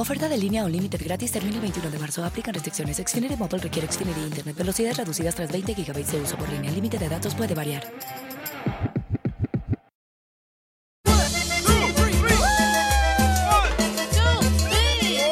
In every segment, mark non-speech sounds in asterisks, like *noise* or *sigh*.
Oferta de línea o límite gratis termina el 21 de marzo. Aplican restricciones. Xfinity Mobile requiere Xfinity Internet. Velocidades reducidas tras 20 GB de uso por línea. El límite de datos puede variar.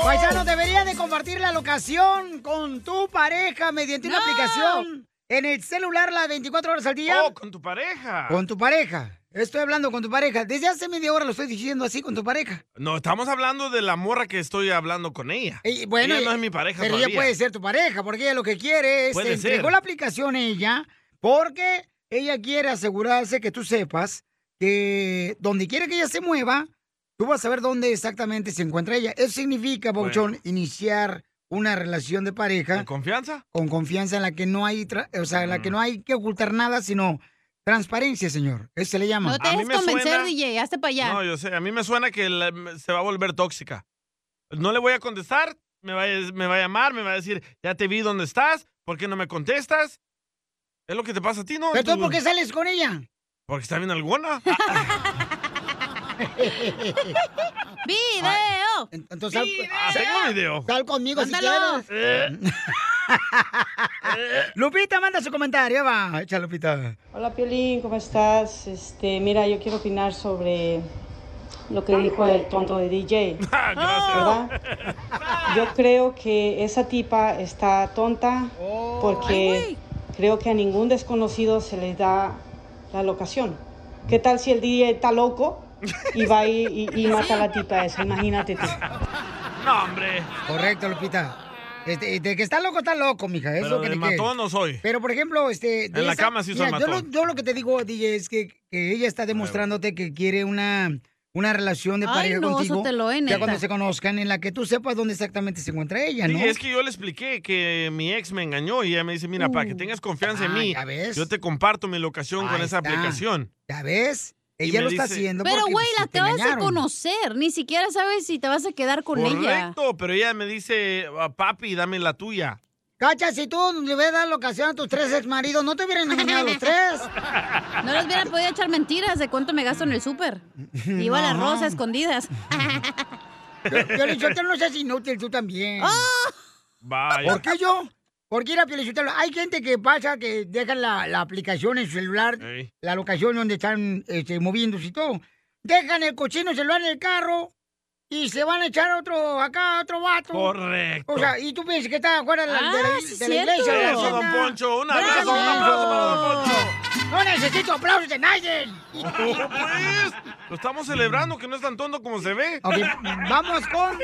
Paisanos, deberían de compartir la locación con tu pareja mediante una aplicación en el celular las 24 horas al día. Oh, con tu pareja. Con tu pareja. Estoy hablando con tu pareja. Desde hace media hora lo estoy diciendo así con tu pareja. No, estamos hablando de la morra que estoy hablando con ella. Y bueno, ella no es mi pareja Pero todavía. ella puede ser tu pareja, porque ella lo que quiere es Puede te entregó ser. la aplicación ella, porque ella quiere asegurarse que tú sepas que donde quiera que ella se mueva, tú vas a ver dónde exactamente se encuentra ella. Eso significa, Pauchón, iniciar una relación de pareja. ¿Con confianza? Con confianza en la que no hay, tra- o sea, en la que no hay que ocultar nada, sino transparencia, señor. Eso se le llama. A mí me suena- hazte para allá. No, yo sé, a mí me suena que la- se va a volver tóxica. No le voy a contestar, me va, a, me va a llamar, me va a decir, ya te vi dónde estás, ¿por qué no me contestas? Es lo que te pasa a ti, ¿no? ¿Pero tú Tú- por qué sales con ella? Porque está bien alguna. *laughs* *laughs* ¡Video! Entonces, sal, Ah, tengo video. sal conmigo si Mándalo. quieres. Lupita, manda su comentario, va. Echa, Lupita. Hola Piolín, ¿cómo estás? Este, mira, yo quiero opinar sobre lo que dijo el tonto de DJ. ¿Verdad? Yo creo que esa tipa está tonta porque creo que a ningún desconocido se le da la locación. ¿Qué tal si el DJ está loco y va y, y- y mata a la tipa esa? Imagínate tú. No, hombre. Correcto, Lupita. Este, de que está loco, está loco, mija. Eso Pero que de ni qué. matón no soy. Pero, por ejemplo, este... de En la cama sí soy Mira, yo lo, matón. yo lo que te digo, DJ, es que, que ella está demostrándote que quiere una, una relación de Ay, pareja no, contigo. Eh, ya cuando se conozcan, en la que tú sepas dónde exactamente se encuentra ella, Sí, ¿no? es que yo le expliqué que mi ex me engañó y ella me dice, mira, para que tengas confianza en Ah, mí, yo te comparto mi locación con esa está. aplicación. ¿Ya ves? Ella me lo está dice- haciendo Pero, porque, güey, pues, la te de engañaron. conocer. Ni siquiera sabes si te vas a quedar con ella. Correcto, pero ella me dice, "Ah, papi, dame la tuya. Cacha, si tú le hubieras dado locación a tus tres ex maridos, ¿no te hubieran engañado los tres? *laughs* No les hubiera podido echar mentiras de cuánto me gasto en el súper. *laughs* Iba a las No. rosas escondidas. Piolichotelo, no seas inútil tú también. *laughs* Vaya. ¿Por qué yo? Porque ir a Piolichotelo, hay gente que pasa que dejan la, la aplicación en su celular, Ey. la locación donde están este, moviéndose y todo. Dejan el cochino celular en el carro y se van a echar otro acá, otro vato. Correcto. O sea, y tú piensas que está afuera de la, de la- Ah, sí, de la cierto. iglesia. de la Eso, don. Poncho, un Bravo. abrazo, un aplauso para don Poncho. No necesito aplausos de nadie. Oh, pues, lo estamos celebrando, que no es tan tonto como se ve. Vamos con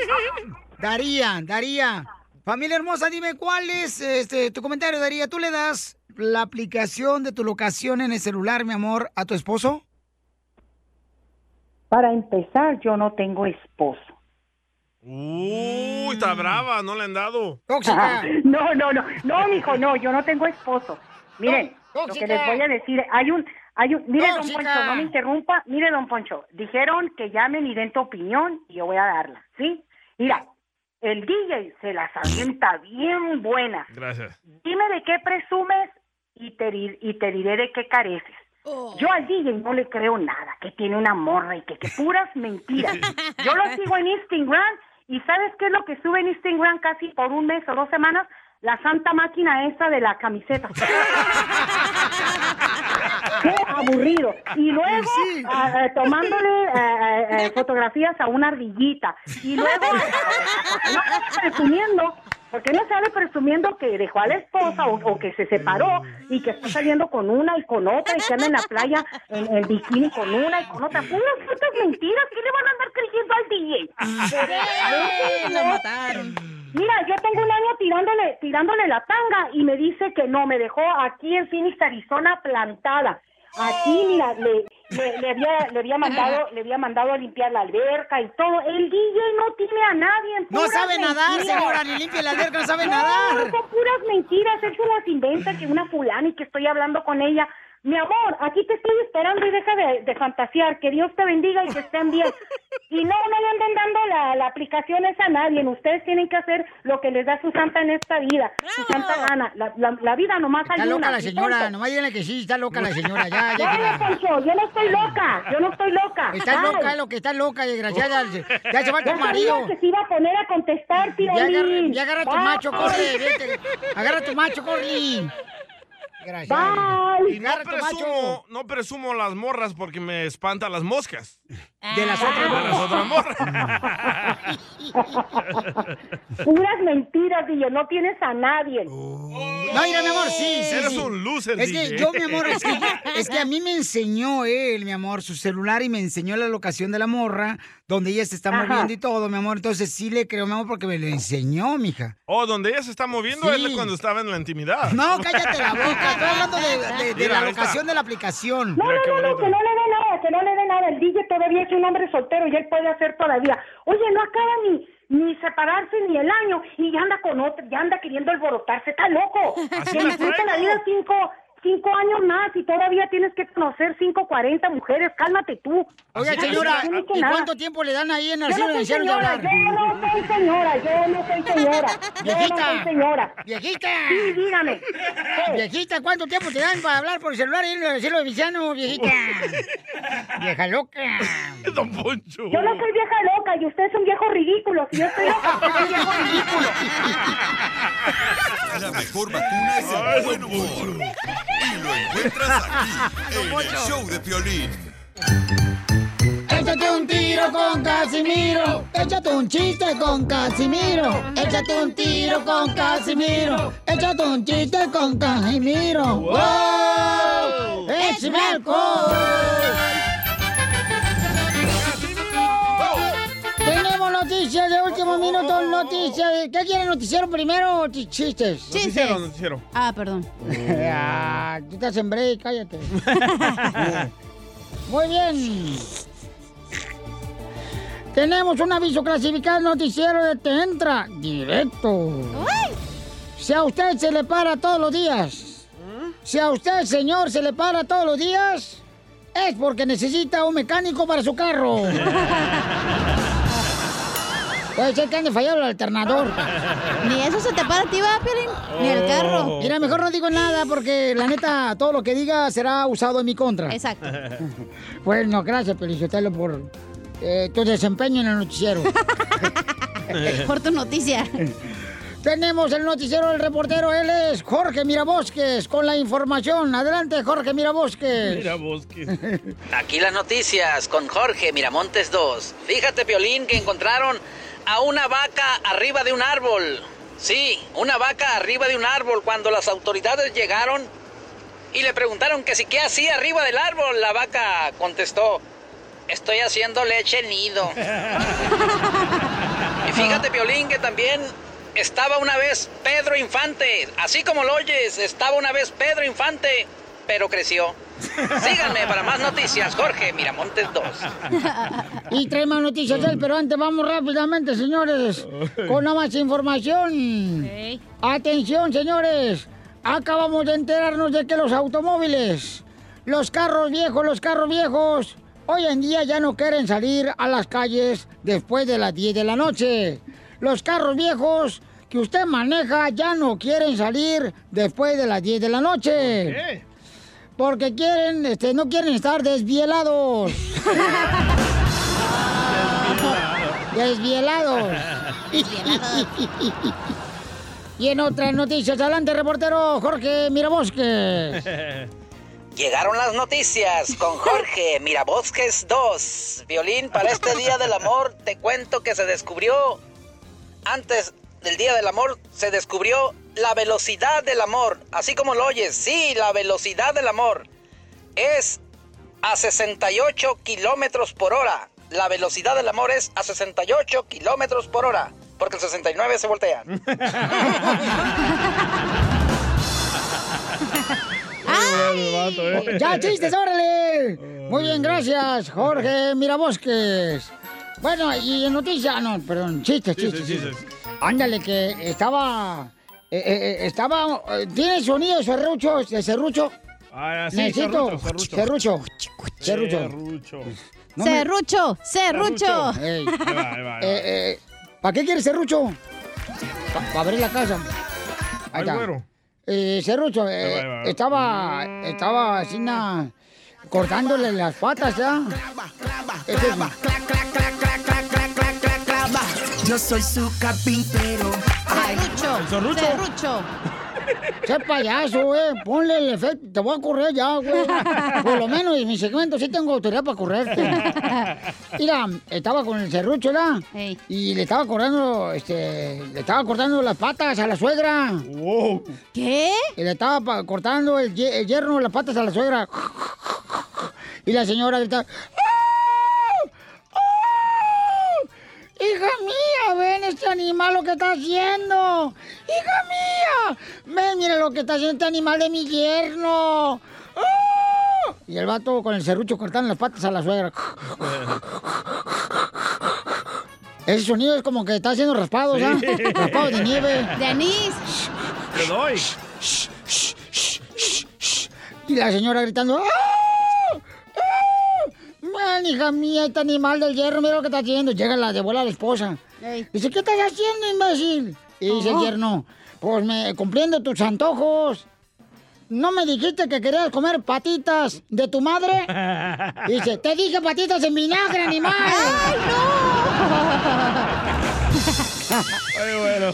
Daría, Daría. Familia hermosa, dime cuál es este, tu comentario, Daría. ¿Tú le das la aplicación de tu locación en el celular, mi amor, a tu esposo? Para empezar, yo no tengo esposo. Uy, está brava, no le han dado. Tóxica. *laughs* No, no, no, no, mijo, no, yo no tengo esposo. Miren, lo que les voy a decir, hay un, hay un, mire, don. Poncho, no me interrumpa, mire, don Poncho, dijeron que llamen y den tu opinión y yo voy a darla, ¿sí? Mira, el DJ se las avienta bien buena. Gracias. Dime de qué presumes y te, di- y te diré de qué careces. Yo al DJ no le creo nada, que tiene una morra y que, que puras mentiras. Yo lo *laughs* sigo en Instagram y ¿sabes qué es lo que sube en Instagram casi por un mes o dos semanas? La santa máquina esa de la camiseta. *laughs* ¡Qué aburrido! Y *laughs* luego ah, tomándole ah, ah, ah, fotografías a una ardillita. Y luego, *laughs* no, presumiendo, Porque no sale presumiendo que dejó a la esposa o, o que se separó y que está saliendo con una y con otra y que anda en la playa en, en bikini con una y con otra. Puras putas mentiras. ¿Qué le van a andar creyendo al DJ? Lo mataron. Mira, yo tengo un año tirándole, tirándole la tanga y me dice que no, me dejó aquí en Phoenix, Arizona, plantada. Aquí, mira, le, le, le había, le había mandado, le había mandado a limpiar la alberca y todo. El DJ no tiene a nadie. No sabe nadar, mentiras. señora, ni limpia la alberca, no sabe No, nadar. son puras mentiras, él se las inventa que una fulana y que estoy hablando con ella. Mi amor, aquí te estoy esperando y deja de, de fantasear. Que Dios te bendiga y que estén bien. *laughs* Y no, no le anden dando la, la aplicación esa a nadie. Ustedes tienen que hacer lo que les da su santa en esta vida. Su santa gana. La, la, la vida nomás hay Está loca una. la señora, nomás díganle que sí, está loca la señora, ya, ya. *laughs* Poncho, yo no estoy loca. Yo no estoy loca. Está loca, es lo que está loca, desgraciada. Ya se va tu Ya marido. que se iba a poner a contestar. Ya agarra, ya agarra tu macho, corre, vete. Agarra tu macho, corre. Bye. Y no presumo, no presumo las morras porque me espantan las moscas. De las otras De las otras morras. *laughs* Puras mentiras, y yo no tienes a nadie. No, mira, mi amor, sí, sí. Eres sí. un loser, Es que yo, mi amor, es que, es que a mí me enseñó él, mi amor, su celular y me enseñó la locación de la morra, donde ella se está Ajá. moviendo y todo, mi amor. Entonces sí le creo, mi amor, porque me lo enseñó, mija. Oh, donde ella se está moviendo Sí. es cuando estaba en la intimidad. No, cállate la boca. Estoy hablando de, de- de Mira, la locación de la aplicación. No, no, no, no, que no le dé nada, que no le dé nada. El DJ todavía es un hombre soltero y él puede hacer todavía. Oye, no acaba ni, ni separarse ni el año y ya anda con otro, ya anda queriendo alborotarse, está loco. Así Que la disfruta la vida cinco, cinco años más y todavía tienes que conocer cinco, cuarenta mujeres, cálmate tú. Oiga, señora, no ¿y nada. cuánto tiempo le dan ahí en el Yo cielo no de soy de señora, hablar? yo no soy señora, yo no soy señora, yo no Viejita. soy señora. Viejita. Sí, dígame. *laughs* Viejita, ¿cuánto tiempo te dan para hablar por el celular y en el cielo de Villano, viejita? *laughs* Vieja loca. Don Poncho. Yo no soy vieja loca y usted es un viejo ridículo. Si yo estoy loca, usted es *laughs* un viejo ridículo. La mejor vacuna es el buen humor. Y lo encuentras aquí, *laughs* en el show de Piolín. Échate un tiro con Casimiro. Échate un chiste con Casimiro. Échate un tiro con Casimiro. Échate un chiste con Casimiro. ¡Wow! ¡Échame alcohol! Noticias de último minuto, noticias. ¿Qué quieren noticiero primero o ch- chistes? Noticiero, noticiero. Ah, perdón. Ah, tú estás en break, cállate. *laughs* Muy bien. Tenemos un aviso clasificado noticiero de Te Entra Directo. Si a usted se le para todos los días, si a usted, señor, se le para todos los días, es porque necesita un mecánico para su carro. *laughs* Puede ser que ande fallado el alternador. *laughs* Ni eso se te para a ti, va, Piolín. Ni el carro. Mira, mejor no digo nada porque la neta, todo lo que diga será usado en mi contra. Exacto. *laughs* Bueno, gracias, Felicitelo, por eh, tu desempeño en el noticiero. *laughs* Por tu noticia. Tenemos el noticiero del reportero, él es Jorge Mirabosques con la información. Adelante, Jorge Mirabosques. Mira vos que... *laughs* Aquí las noticias con Jorge Miramontes 2. Fíjate, Piolín, que encontraron a una vaca arriba de un árbol. Sí, una vaca arriba de un árbol. Cuando las autoridades llegaron y le preguntaron que si qué hacía arriba del árbol, la vaca contestó, estoy haciendo leche nido. *laughs* y fíjate, Piolín, que también estaba una vez Pedro Infante. Así como lo oyes, estaba una vez Pedro Infante, pero creció. Síganme para más noticias, Jorge Miramontes 2. *laughs* Y trae más noticias él, pero antes vamos rápidamente, señores, con más información. Atención, señores. Acabamos de enterarnos de que los automóviles, los carros viejos, los carros viejos, hoy en día ya no quieren salir a las calles después de las 10 de la noche. Los carros viejos que usted maneja ya no quieren salir después de las 10 de la noche. ¿Qué? Porque quieren, este, no quieren estar *laughs* desvielados. desvielados. y en otras noticias, adelante, reportero Jorge Mirabosque. Llegaron las noticias con Jorge Mirabosques 2. Violín, para este Día del Amor te cuento que se descubrió antes del Día del Amor se descubrió la velocidad del amor. Así como lo oyes, sí, la velocidad del amor es a 68 kilómetros por hora. La velocidad del amor es a 68 kilómetros por hora. Porque el 69 se voltea. *laughs* ¡Ya, chistes, órale! Muy bien, gracias, Jorge *laughs* Mirabosques. Bueno, y en noticias, no, perdón, chistes, chistes. chistes. Ándale, que estaba. eh, eh, eh, estaba. eh, ¿Tiene sonido serrucho? ¿De serrucho? Ah, sí, Necesito. serrucho, serrucho. Serrucho. Serrucho. No me- Serrucho, serrucho. Ey. Ahí va, ahí va, ahí va. Eh, eh, ¿Para qué quieres serrucho? Para abrir la casa. Ahí Ay, está. güero. Eh, serrucho, eh, Ahí va, ahí va. estaba, estaba así na, cortándole las patas, ¿ya? Yo soy su carpintero. ¿El *laughs* ¡Qué payaso, güey! Ponle el efecto. Te voy a correr ya, güey. Por lo menos en mi segmento sí tengo autoridad para correrte. *laughs* Mira, estaba con el serrucho, ¿verdad? Ey. Y le estaba cortando, este... Le estaba cortando las patas a la suegra. Wow. ¿Qué? Y le estaba cortando el, el yerno las patas a la suegra. Y la señora grita... ¡Ah! ¡Ah! ¡Hija mía! ¡Ven este animal lo que está haciendo! ¡Hija mía! ¡Ven, mira lo que está haciendo este animal de mi yerno! ¡Ah! Y el vato con el serrucho cortando las patas a la suegra. *laughs* Ese sonido es como que está haciendo raspados, ¿ah? Sí. Raspados de nieve. *laughs* De anís. Te doy. Y la señora gritando. ¡Ah! Hija mía, este animal del hierro, mira lo que está haciendo. Llega la de vuela la esposa. Ey. Dice, ¿qué estás haciendo, imbécil? Y dice el Ajá. yerno, pues me cumpliendo tus antojos. ¿No me dijiste que querías comer patitas de tu madre? *laughs* Dice, te dije patitas en vinagre, animal. *laughs* ¡Ay, *laughs* Ay, bueno.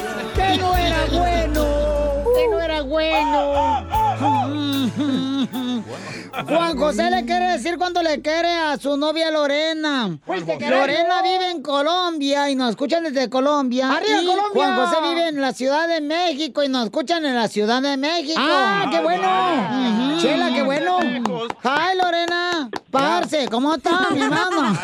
¡Que no era bueno! *laughs* ¡Que no era bueno! *laughs* Juan José le quiere decir cuando le quiere a su novia Lorena. Lorena vive en Colombia y nos escuchan desde Colombia. ¡Arriba, Y Colombia! Juan José vive en la Ciudad de México y nos escuchan en la Ciudad de México. ¡Ah, qué bueno! Ujú. Chela, qué bueno. Hi, Lorena. Parce, ¿cómo está, mi *laughs* hermano?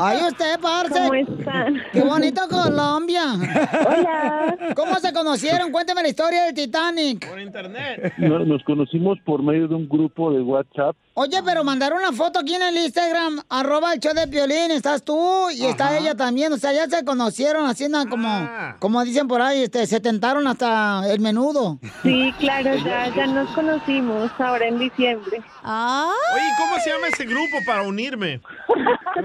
Ay, usted, parce. ¿Cómo están? Qué bonito Colombia. Hola. ¿Cómo se conocieron? Cuénteme la historia del Titanic. Por internet. No- Nos conocimos por medio de un grupo de WhatsApp. Oye, pero mandaron una foto aquí en el Instagram, arroba el show de Piolín, estás tú y está ella también, o sea, ya se conocieron haciendo como, Ah. como dicen por ahí, este, se tentaron hasta el menudo. Sí, claro, ya, ya nos conocimos ahora en diciembre. Ah. Oye, ¿cómo se llama ese grupo para unirme? *laughs*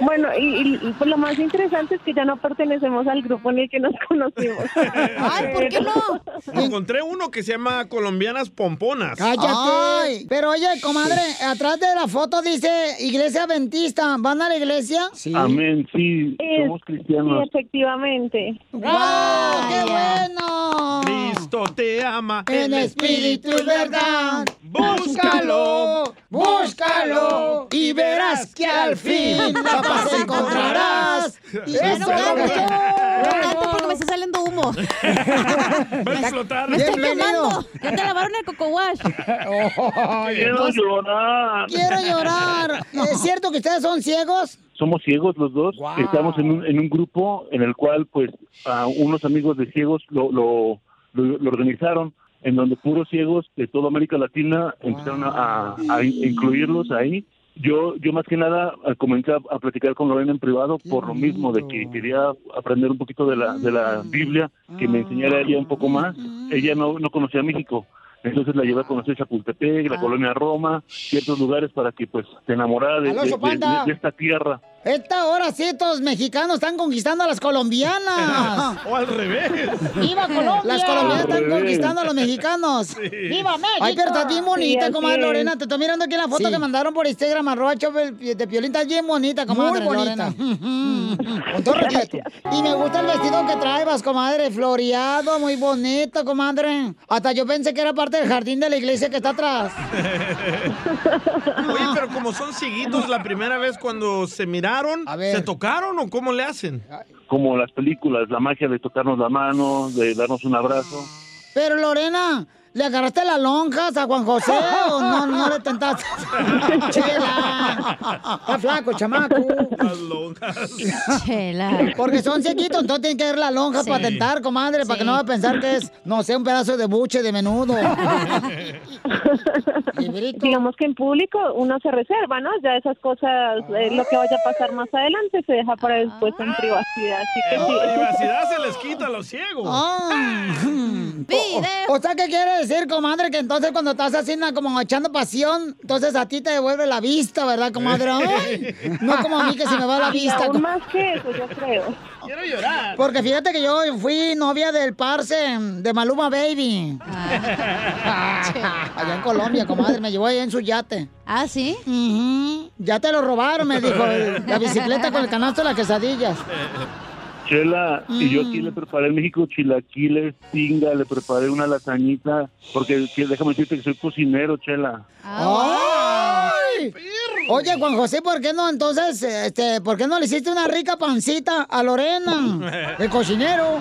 Bueno, y, y- y, pues lo más interesante es que ya no pertenecemos al grupo en el que nos conocimos. Ay, ¿por qué no? Encontré uno que se llama Colombianas Pomponas. ¡Cállate! Pero oye, comadre, atrás de la foto dice Iglesia Adventista, ¿van a la iglesia? Sí. Amén, sí, Es- somos sí, cristianos. efectivamente. ¡Wow! ¡Qué bueno! Cristo te ama. En espíritu y verdad, búscalo, búscalo y verás que al fin la paz encontrarás. Y Ya no eso cantes. es No cantes porque me está saliendo humo. *laughs* Va a explotar. Me estoy quemando. Ya te lavaron el coco wash. *laughs* Quiero llorar. Quiero llorar. *laughs* ¿Es cierto que ustedes son ciegos? Somos ciegos los dos. Wow. Estamos en un, en un grupo en el cual, pues, a unos amigos de ciegos lo, lo, lo- lo organizaron, en donde puros ciegos de toda América Latina empezaron a, a- a incluirlos ahí. Yo, yo más que nada eh, comencé a, a platicar con Lorena en privado por lo mismo, de que quería aprender un poquito de la, de la Biblia, que me enseñara ella un poco más. Ella no, no conocía México. Entonces la llevé a conocer Chapultepec, la colonia Roma, ciertos lugares para que pues se enamorara de, de- de esta tierra. Esta hora sí, estos mexicanos están conquistando a las colombianas. *laughs* o al revés. ¡Viva Colombia! Las colombianas Al están revés. conquistando a los mexicanos. ¡Viva México! Ay, pero estás bien bonita, Sí, comadre. Lorena. Te estoy mirando aquí en la foto Sí. que mandaron por Instagram, arroba de Piolín. Estás bien bonita, comadre Muy bonita. Lorena. *laughs* Con todo *laughs* respeto. Y me gusta el vestido que traes, comadre. Floreado, muy bonito, comadre. Hasta yo pensé que era parte del jardín de la iglesia que está atrás. Oye, pero como son cieguitos la primera vez cuando se miraron, ¿se tocaron o cómo le hacen? Como las películas, la magia de tocarnos la mano, de darnos un abrazo. Pero Lorena, ¿le agarraste las lonjas a Juan José o no, no le tentaste? *laughs* Chela. Está flaco, chamaco. Las lonjas. Chela. Porque son chiquitos, entonces tienen que ver las lonjas Sí. para tentar, comadre, para que no va a pensar que es, no sé, un pedazo de buche de menudo. *laughs* Digamos que en público uno se reserva, ¿no? Ya esas cosas, eh, lo que vaya a pasar más adelante se deja para después en privacidad. Así que En sí. privacidad se les quita a los ciegos. Ah. O, o sea, ¿qué quiere decir, comadre? Que entonces cuando estás haciendo como echando pasión, entonces a ti te devuelve la vista, ¿verdad, comadre? Ay, no como a mí que se me va la vista. aún más que eso, yo creo. Quiero llorar. Porque fíjate que yo fui novia del parce de Maluma Baby. allá en Colombia, comadre, me llevó allá en su yate. ¿Ah, sí? Ya te lo robaron, me dijo. La bicicleta con el canasto de las quesadillas. Chela, y yo Mm. aquí le preparé en México chilaquiles, tinga, le preparé una lasañita, porque que- déjame decirte que soy cocinero, Chela. ¡Ay! Oye, Juan José, ¿por qué no entonces, este, por qué no le hiciste una rica pancita a Lorena, *laughs* el cocinero?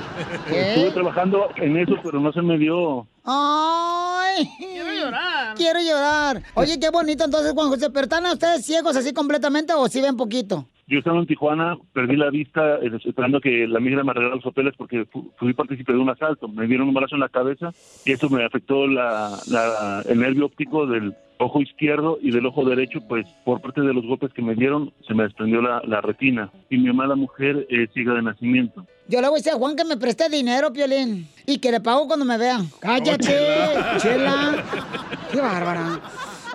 Estuve ¿Qué? trabajando en eso, pero no se me dio. ¡Ay! Quiero llorar. Quiero llorar. Oye, qué bonito entonces, Juan José. ¿Pero están ustedes ciegos así completamente o si ven poquito? Yo estaba en Tijuana, perdí la vista eh, esperando que la migra me arreglara los papeles porque fu- fui partícipe de un asalto. Me dieron un balazo en la cabeza y eso me afectó la, la- el nervio óptico del ojo izquierdo y del ojo derecho, pues por parte de los golpes que me dieron se me desprendió la, la retina. Y mi mala mujer es ciega de nacimiento. Yo le voy a decir a Juan que me preste dinero, Piolín. Y que le pago cuando me vean. ¡Cállate, Oh, chela. chela! *laughs* ¡Qué bárbara!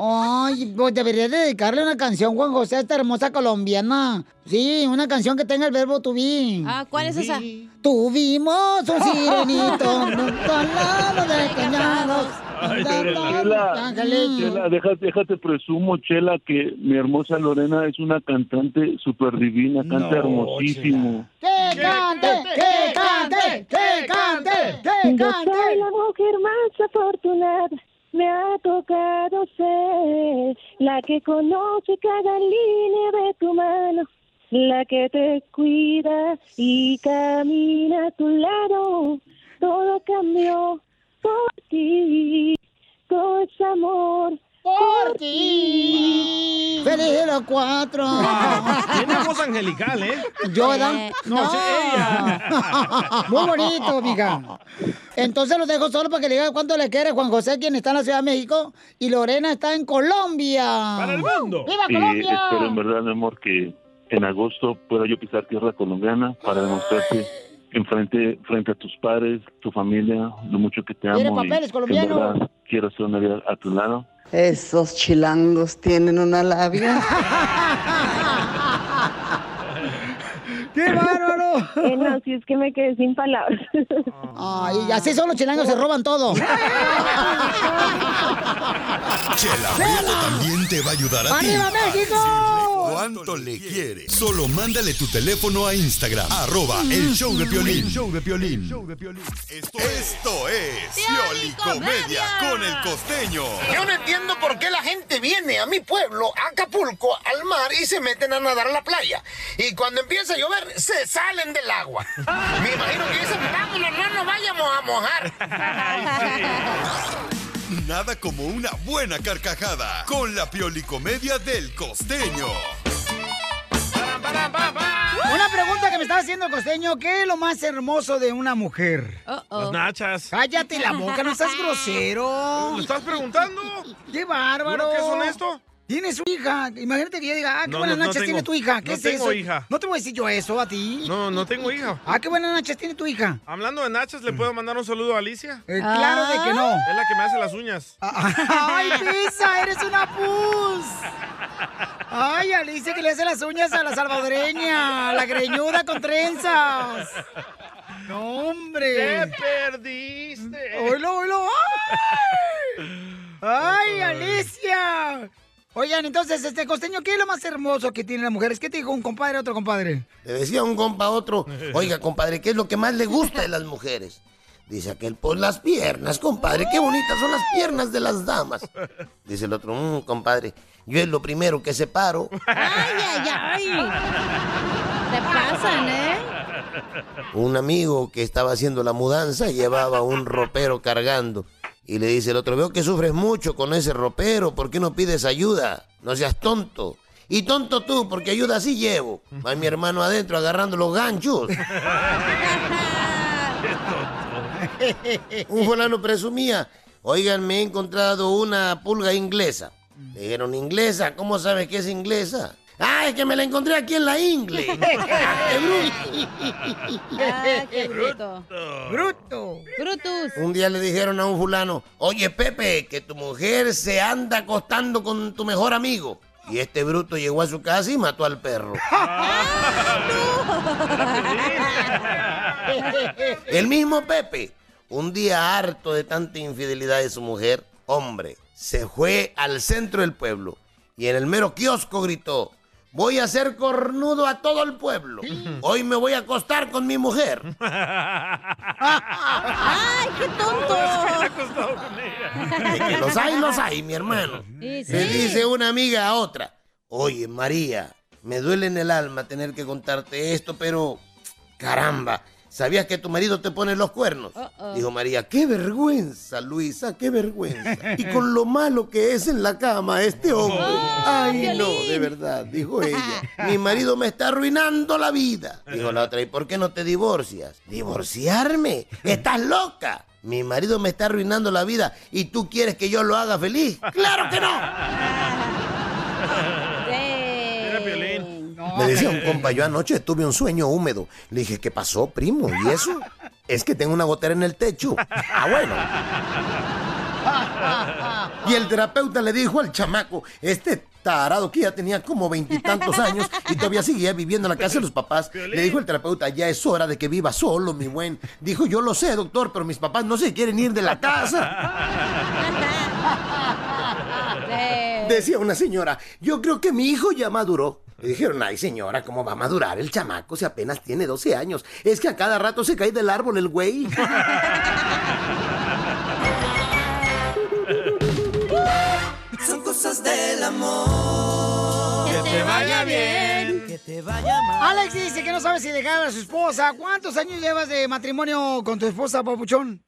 Ay, pues debería dedicarle una canción, Juan José, a esta hermosa colombiana. Sí, una canción que tenga el verbo to be. Ah, ¿cuál es esa? Tuvimos un sirenito *laughs* junto al lado de cañados. Ay, Chela. Chela, déjate, déjate presumo, Chela, que mi hermosa Lorena es una cantante súper divina, canta hermosísimo. ¡Que cante! ¡Que cante! ¡Que cante! ¡Que Yo cante! soy la mujer más afortunada. Me ha tocado ser la que conoce cada línea de tu mano, la que te cuida y camina a tu lado. Todo cambió por ti, todo es amor por ti. ¡Feliz los cuatro! *laughs* Tiene voz angelical, ¿eh? ¿Yo, Dan? Eh, no, sí, ella. *laughs* Muy bonito, amiga. Entonces los dejo solo para que le diga cuánto le quiere Juan José, quien está en la Ciudad de México, y Lorena está en Colombia. ¡Para el mundo! ¡Viva Y Colombia! espero en verdad, mi amor, que en agosto pueda yo pisar tierra colombiana para demostrarte enfrente frente a tus padres, tu familia, lo mucho que te amo. ¿Quiere y papeles en colombianos? verdad quiero hacer una vida a tu lado. Esos chilangos tienen una labia. *laughs* ¡Qué! Eh, no, si es que me quedé sin palabras. Ay, y así son los chilangos, se roban todo. *laughs* Chela Prieto también te va a ayudar a ti. ¡Arriba, México! ¿Cuánto le quieres? Solo mándale tu teléfono a Instagram, arroba el show de Piolín. show de Piolín. Esto, esto es Piolicomedia con el costeño. Yo no entiendo por qué la gente viene a mi pueblo, a Acapulco, al mar y se meten a nadar a la playa. Y cuando empieza a llover, se salen del agua. Me imagino que dicen, vámonos, no nos vayamos a mojar. Nada como una buena carcajada con la Piolicomedia del costeño. Una pregunta que me está haciendo el costeño, ¿qué es lo más hermoso de una mujer? Las nachas. Cállate la boca, no seas grosero. ¿Lo estás preguntando? ¡Qué bárbaro! ¿Juro que es honesto? Tiene su hija. Imagínate que yo diga, ah, qué No, buenas no, no nachas tengo- tiene tu hija. ¿Qué no es tengo eso? hija. No te voy a decir yo eso a ti. No, no tengo hija. Ah, qué buenas nachas tiene tu hija. Hablando de nachas, ¿le puedo mandar un saludo a Alicia? Eh, claro de que no. Es la que me hace las uñas. ¡Ay, Pisa! ¡Eres una pus! ¡Ay, Alicia que le hace las uñas a la salvadoreña! ¡La greñuda con trenzas! ¡No, hombre! ¡Te perdiste! ¡Oilo, oilo! ¡Ay! ¡Ay, Alicia! Oigan, entonces, este costeño, ¿qué es lo más hermoso que tienen las mujeres? ¿Qué te dijo un compadre a otro compadre? Le decía un compa a otro, *laughs* oiga, compadre, ¿qué es lo que más le gusta de las mujeres? Dice aquel, pues las piernas, compadre, qué bonitas son las piernas de las damas. Dice el otro, "Mm, compadre, yo es lo primero que separo. *laughs* ¡Ay, ay, ay! Te pasan, ¿eh? Un amigo que estaba haciendo la mudanza llevaba un ropero cargando. Y le dice el otro, veo que sufres mucho con ese ropero, ¿por qué no pides ayuda? No seas tonto. Y tonto tú, porque ayuda sí llevo. Va mi hermano adentro agarrando los ganchos. *laughs* Un fulano presumía, oigan, me he encontrado una pulga inglesa. Le dijeron, ¿inglesa? ¿Cómo sabes que es inglesa? Ah, es que me la encontré aquí en la ingle. *laughs* Ah, qué bruto. ¡Bruto! ¡Brutus! Un día le dijeron a un fulano, oye Pepe, que tu mujer se anda acostando con tu mejor amigo. Y este bruto llegó a su casa y mató al perro. *laughs* *laughs* El mismo Pepe, un día harto de tanta infidelidad de su mujer, hombre, se fue al centro del pueblo y en el mero kiosco gritó, voy a hacer cornudo a todo el pueblo. Hoy me voy a acostar con mi mujer. *laughs* ¡Ay, qué tonto! De que los hay, los hay, mi hermano. Sí. Le dice una amiga a otra, oye María, me duele en el alma tener que contarte esto, pero caramba, ¿sabías que tu marido te pone los cuernos? Dijo María, qué vergüenza, Luisa, qué vergüenza. Y con lo malo que es en la cama este hombre. Ay, no, de verdad, dijo *laughs* ella. Mi marido me está arruinando la vida. Dijo la otra, ¿y por qué no te divorcias? ¿Divorciarme? ¿Estás loca? Mi marido me está arruinando la vida y tú quieres que yo lo haga feliz. ¡Claro que no! *laughs* Me decía un compa, yo anoche tuve un sueño húmedo. Le dije, ¿qué pasó, primo? ¿Y eso? Es que tengo una gotera en el techo. Ah, bueno. Y el terapeuta le dijo al chamaco, este tarado que ya tenía como veintitantos años y todavía seguía viviendo en la casa de los papás, le dijo el terapeuta, ya es hora de que viva solo, mi buen. Dijo, yo lo sé, doctor, pero mis papás no se quieren ir de la casa. *laughs* Decía una señora, yo creo que mi hijo ya maduró. Le dijeron, ay señora, ¿cómo va a madurar el chamaco si apenas tiene 12 años? Es que a cada rato se cae del árbol el güey. *laughs* Son cosas del amor. Que te vaya bien. Que te vaya mal. Alex dice que no sabe si dejar a su esposa. ¿Cuántos años llevas de matrimonio con tu esposa, papuchón?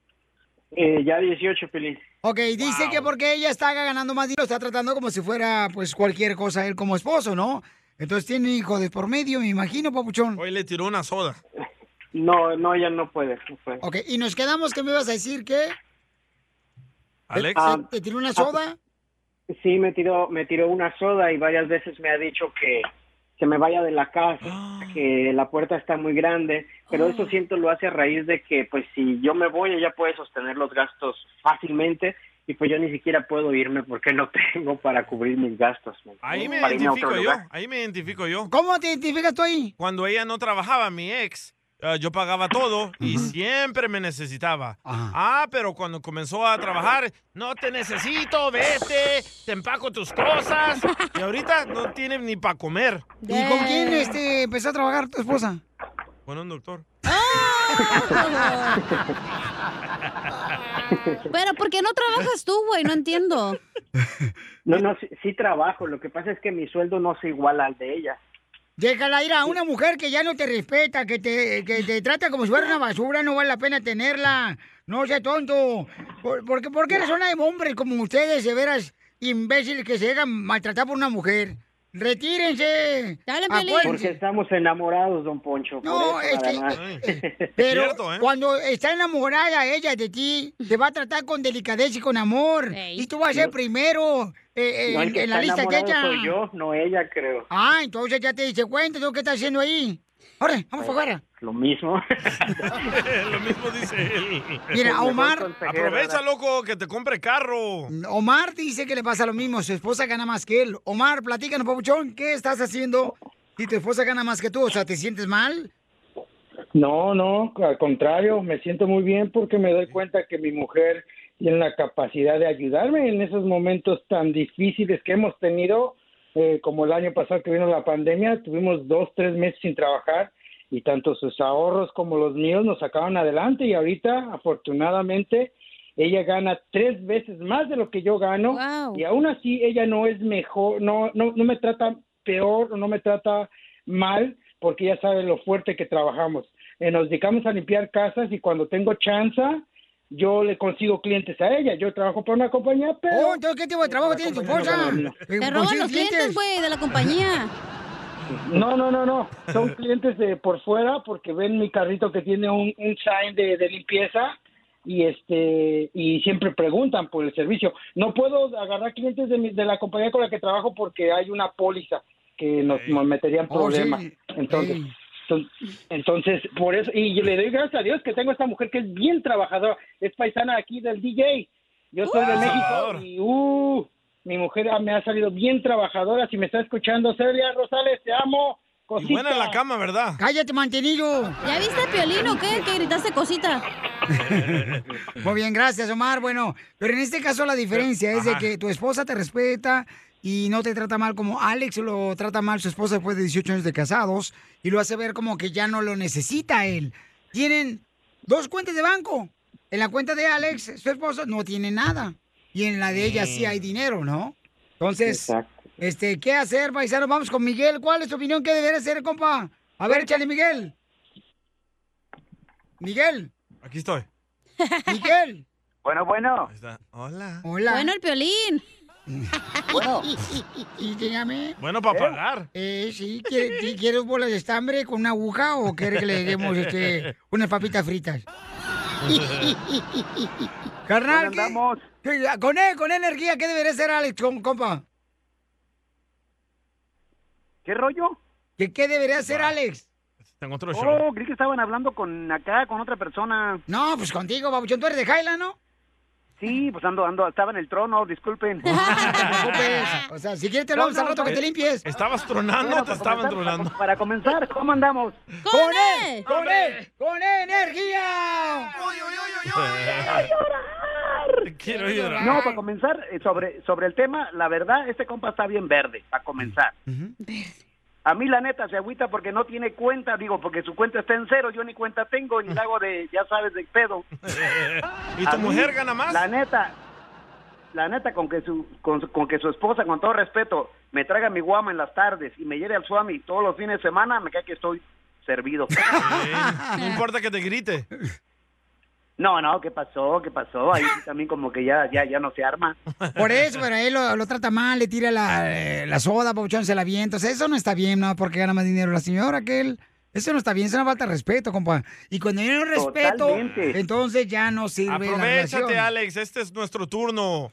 Eh, ya 18, Pelín. Ok, dice que porque ella está ganando más dinero, está tratando como si fuera pues cualquier cosa él como esposo, ¿no? Entonces tiene hijo de por medio, me imagino, papuchón. Hoy le tiró una soda. No, no, ya no puede. No puede. Ok, y nos quedamos que me ibas a decir que Alex. Ah, te tiró una soda. Sí, me tiró, me tiró una soda y varias veces me ha dicho que se me vaya de la casa, que la puerta está muy grande, pero eso siento lo hace a raíz de que pues si yo me voy ella puede sostener los gastos fácilmente y pues yo ni siquiera puedo irme porque no *laughs* tengo para cubrir mis gastos. ¿me Ahí me? Para identifico yo. lugar. Ahí me identifico yo. ¿Cómo te identificas tú ahí? Cuando ella no trabajaba, mi ex, eh, yo pagaba todo y siempre me necesitaba. Ah, pero cuando comenzó a trabajar, no te necesito, vete, te empaco tus cosas. Y ahorita no tiene ni para comer. ¿Y con quién este, empezó a trabajar tu esposa? Con un doctor. Pero ¿por qué no trabajas tú, güey? No entiendo. No, no, sí, sí trabajo, lo que pasa es que mi sueldo no se iguala al de ella. Déjala ir a una mujer que ya no te respeta, que te, que te trata como si fuera una basura, no vale la pena tenerla. No sea tonto. Por, porque, ¿Por qué razón hay hombres como ustedes, de veras, imbéciles, que se dejan maltratar por una mujer? Retírense. Porque estamos enamorados, don Poncho. por No, eso, es que- más. *laughs* Pero Cierto, ¿eh? cuando está enamorada ella de ti, te va a tratar con delicadeza y con amor. Y tú vas a ser No. primero eh, No, el en, que en la lista que ella. soy yo, no ella, creo. Ah, entonces ya te dice cuenta de lo que está haciendo ahí. Ahora, vamos afuera. Lo mismo. *laughs* Lo mismo dice él. Mira, a Omar- Aprovecha, loco, que te compre carro. Omar dice que le pasa lo mismo, su esposa gana más que él. Omar, platícanos, papuchón, ¿qué estás haciendo si tu esposa gana más que tú? O sea, ¿te sientes mal? No, no, al contrario, me siento muy bien porque me doy cuenta que mi mujer tiene la capacidad de ayudarme en esos momentos tan difíciles que hemos tenido, eh, como el año pasado que vino la pandemia, tuvimos dos, tres meses sin trabajar y tanto sus ahorros como los míos nos sacaban adelante y ahorita, afortunadamente, ella gana tres veces más de lo que yo gano y aún así ella no es mejor, no, no, no me trata peor o no me trata mal porque ella sabe lo fuerte que trabajamos. Eh, nos dedicamos a limpiar casas y cuando tengo chance, yo le consigo clientes a ella. Yo trabajo para una compañía, pero... Oh, entonces, ¿qué tipo de trabajo tiene tu esposa? Te roban los clientes, güey, de la compañía. No, no, no, no. Son clientes de por fuera porque ven mi carrito que tiene un, un sign de, de limpieza y este y siempre preguntan por el servicio. No puedo agarrar clientes de, mi- de la compañía con la que trabajo porque hay una póliza que nos, nos metería en Oh, sí. problemas. Entonces, enton- entonces por eso y yo le doy gracias a Dios que tengo esta mujer que es bien trabajadora, es paisana aquí del DJ. Yo soy de ¡Uh! México y uh, mi mujer me ha salido bien trabajadora. Si me está escuchando, Celia Rosales, te amo. Y buena en la cama, ¿verdad? Cállate, mantenido. ¿Ya viste a Piolín o qué? Que gritaste cosita. *laughs* Muy bien, gracias, Omar. Bueno, pero en este caso la diferencia es de que tu esposa te respeta y no te trata mal como Alex lo trata mal su esposa después de 18 años de casados y lo hace ver como que ya no lo necesita él. Tienen dos cuentas de banco. En la cuenta de Alex, su esposa, no tiene nada. Y en la de ella sí hay dinero, ¿no? Entonces, este, ¿qué hacer, paisano? Vamos con Miguel. ¿Cuál es tu opinión? ¿Qué debería hacer, compa? A ver, échale, Miguel. Miguel. Aquí estoy. Miguel. *laughs* Bueno, bueno. Hola. Hola. Bueno, el Piolín. Bueno. ¿Y dígame? Bueno, para pagar. Eh, sí. ¿Quiere- qui- ¿Quieres bolas de estambre con una aguja o quiere que le demos este, unas papitas fritas? *laughs* Carnal, ¿qué- qué- con, e- con energía, ¿qué debería ser Alex, com- compa? ¿Qué rollo? ¿Qué, qué debería hacer Alex? Tengo otro show. Oh, creí que estaban hablando con acá, con otra persona. No, pues contigo, babuchón. ¿Tú eres de Highland, no? Sí, pues ando, ando, estaba en el trono, disculpen. *laughs* No te preocupes. O sea, si quieres te lo vamos al rato que te limpies. ¿Estabas tronando Bueno, o te para estaban comenzar, tronando? Para comenzar, ¿cómo andamos? ¡Con él! ¡Con él! ¡Con energía! *laughs* Quiero llorar. No, para comenzar, eh, sobre, sobre el tema, la verdad, este compa está bien verde, para comenzar. A mí la neta se agüita porque no tiene cuenta, digo, porque su cuenta está en cero, yo ni cuenta tengo, ni la hago de, ya sabes, de pedo. *laughs* ¿Y tu mí, mujer gana más? La neta, la neta, con que su, con, con que su esposa, con todo respeto, me traiga mi guama en las tardes y me lleve al suami todos los fines de semana, me cae que estoy servido. *laughs* No importa que te grite. No, no, ¿qué pasó? ¿Qué pasó? Ahí sí también como que ya, ya, ya no se arma. Por eso, pero él lo, lo trata mal, le tira la, eh, la soda, papuchón, se la avienta. O sea, eso no está bien, ¿no? Porque gana más dinero la señora que él. Eso no está bien, es una falta de respeto, compa. Y cuando hay un respeto, Totalmente. entonces ya no sirve Aprovechate. Alex. Este es nuestro turno.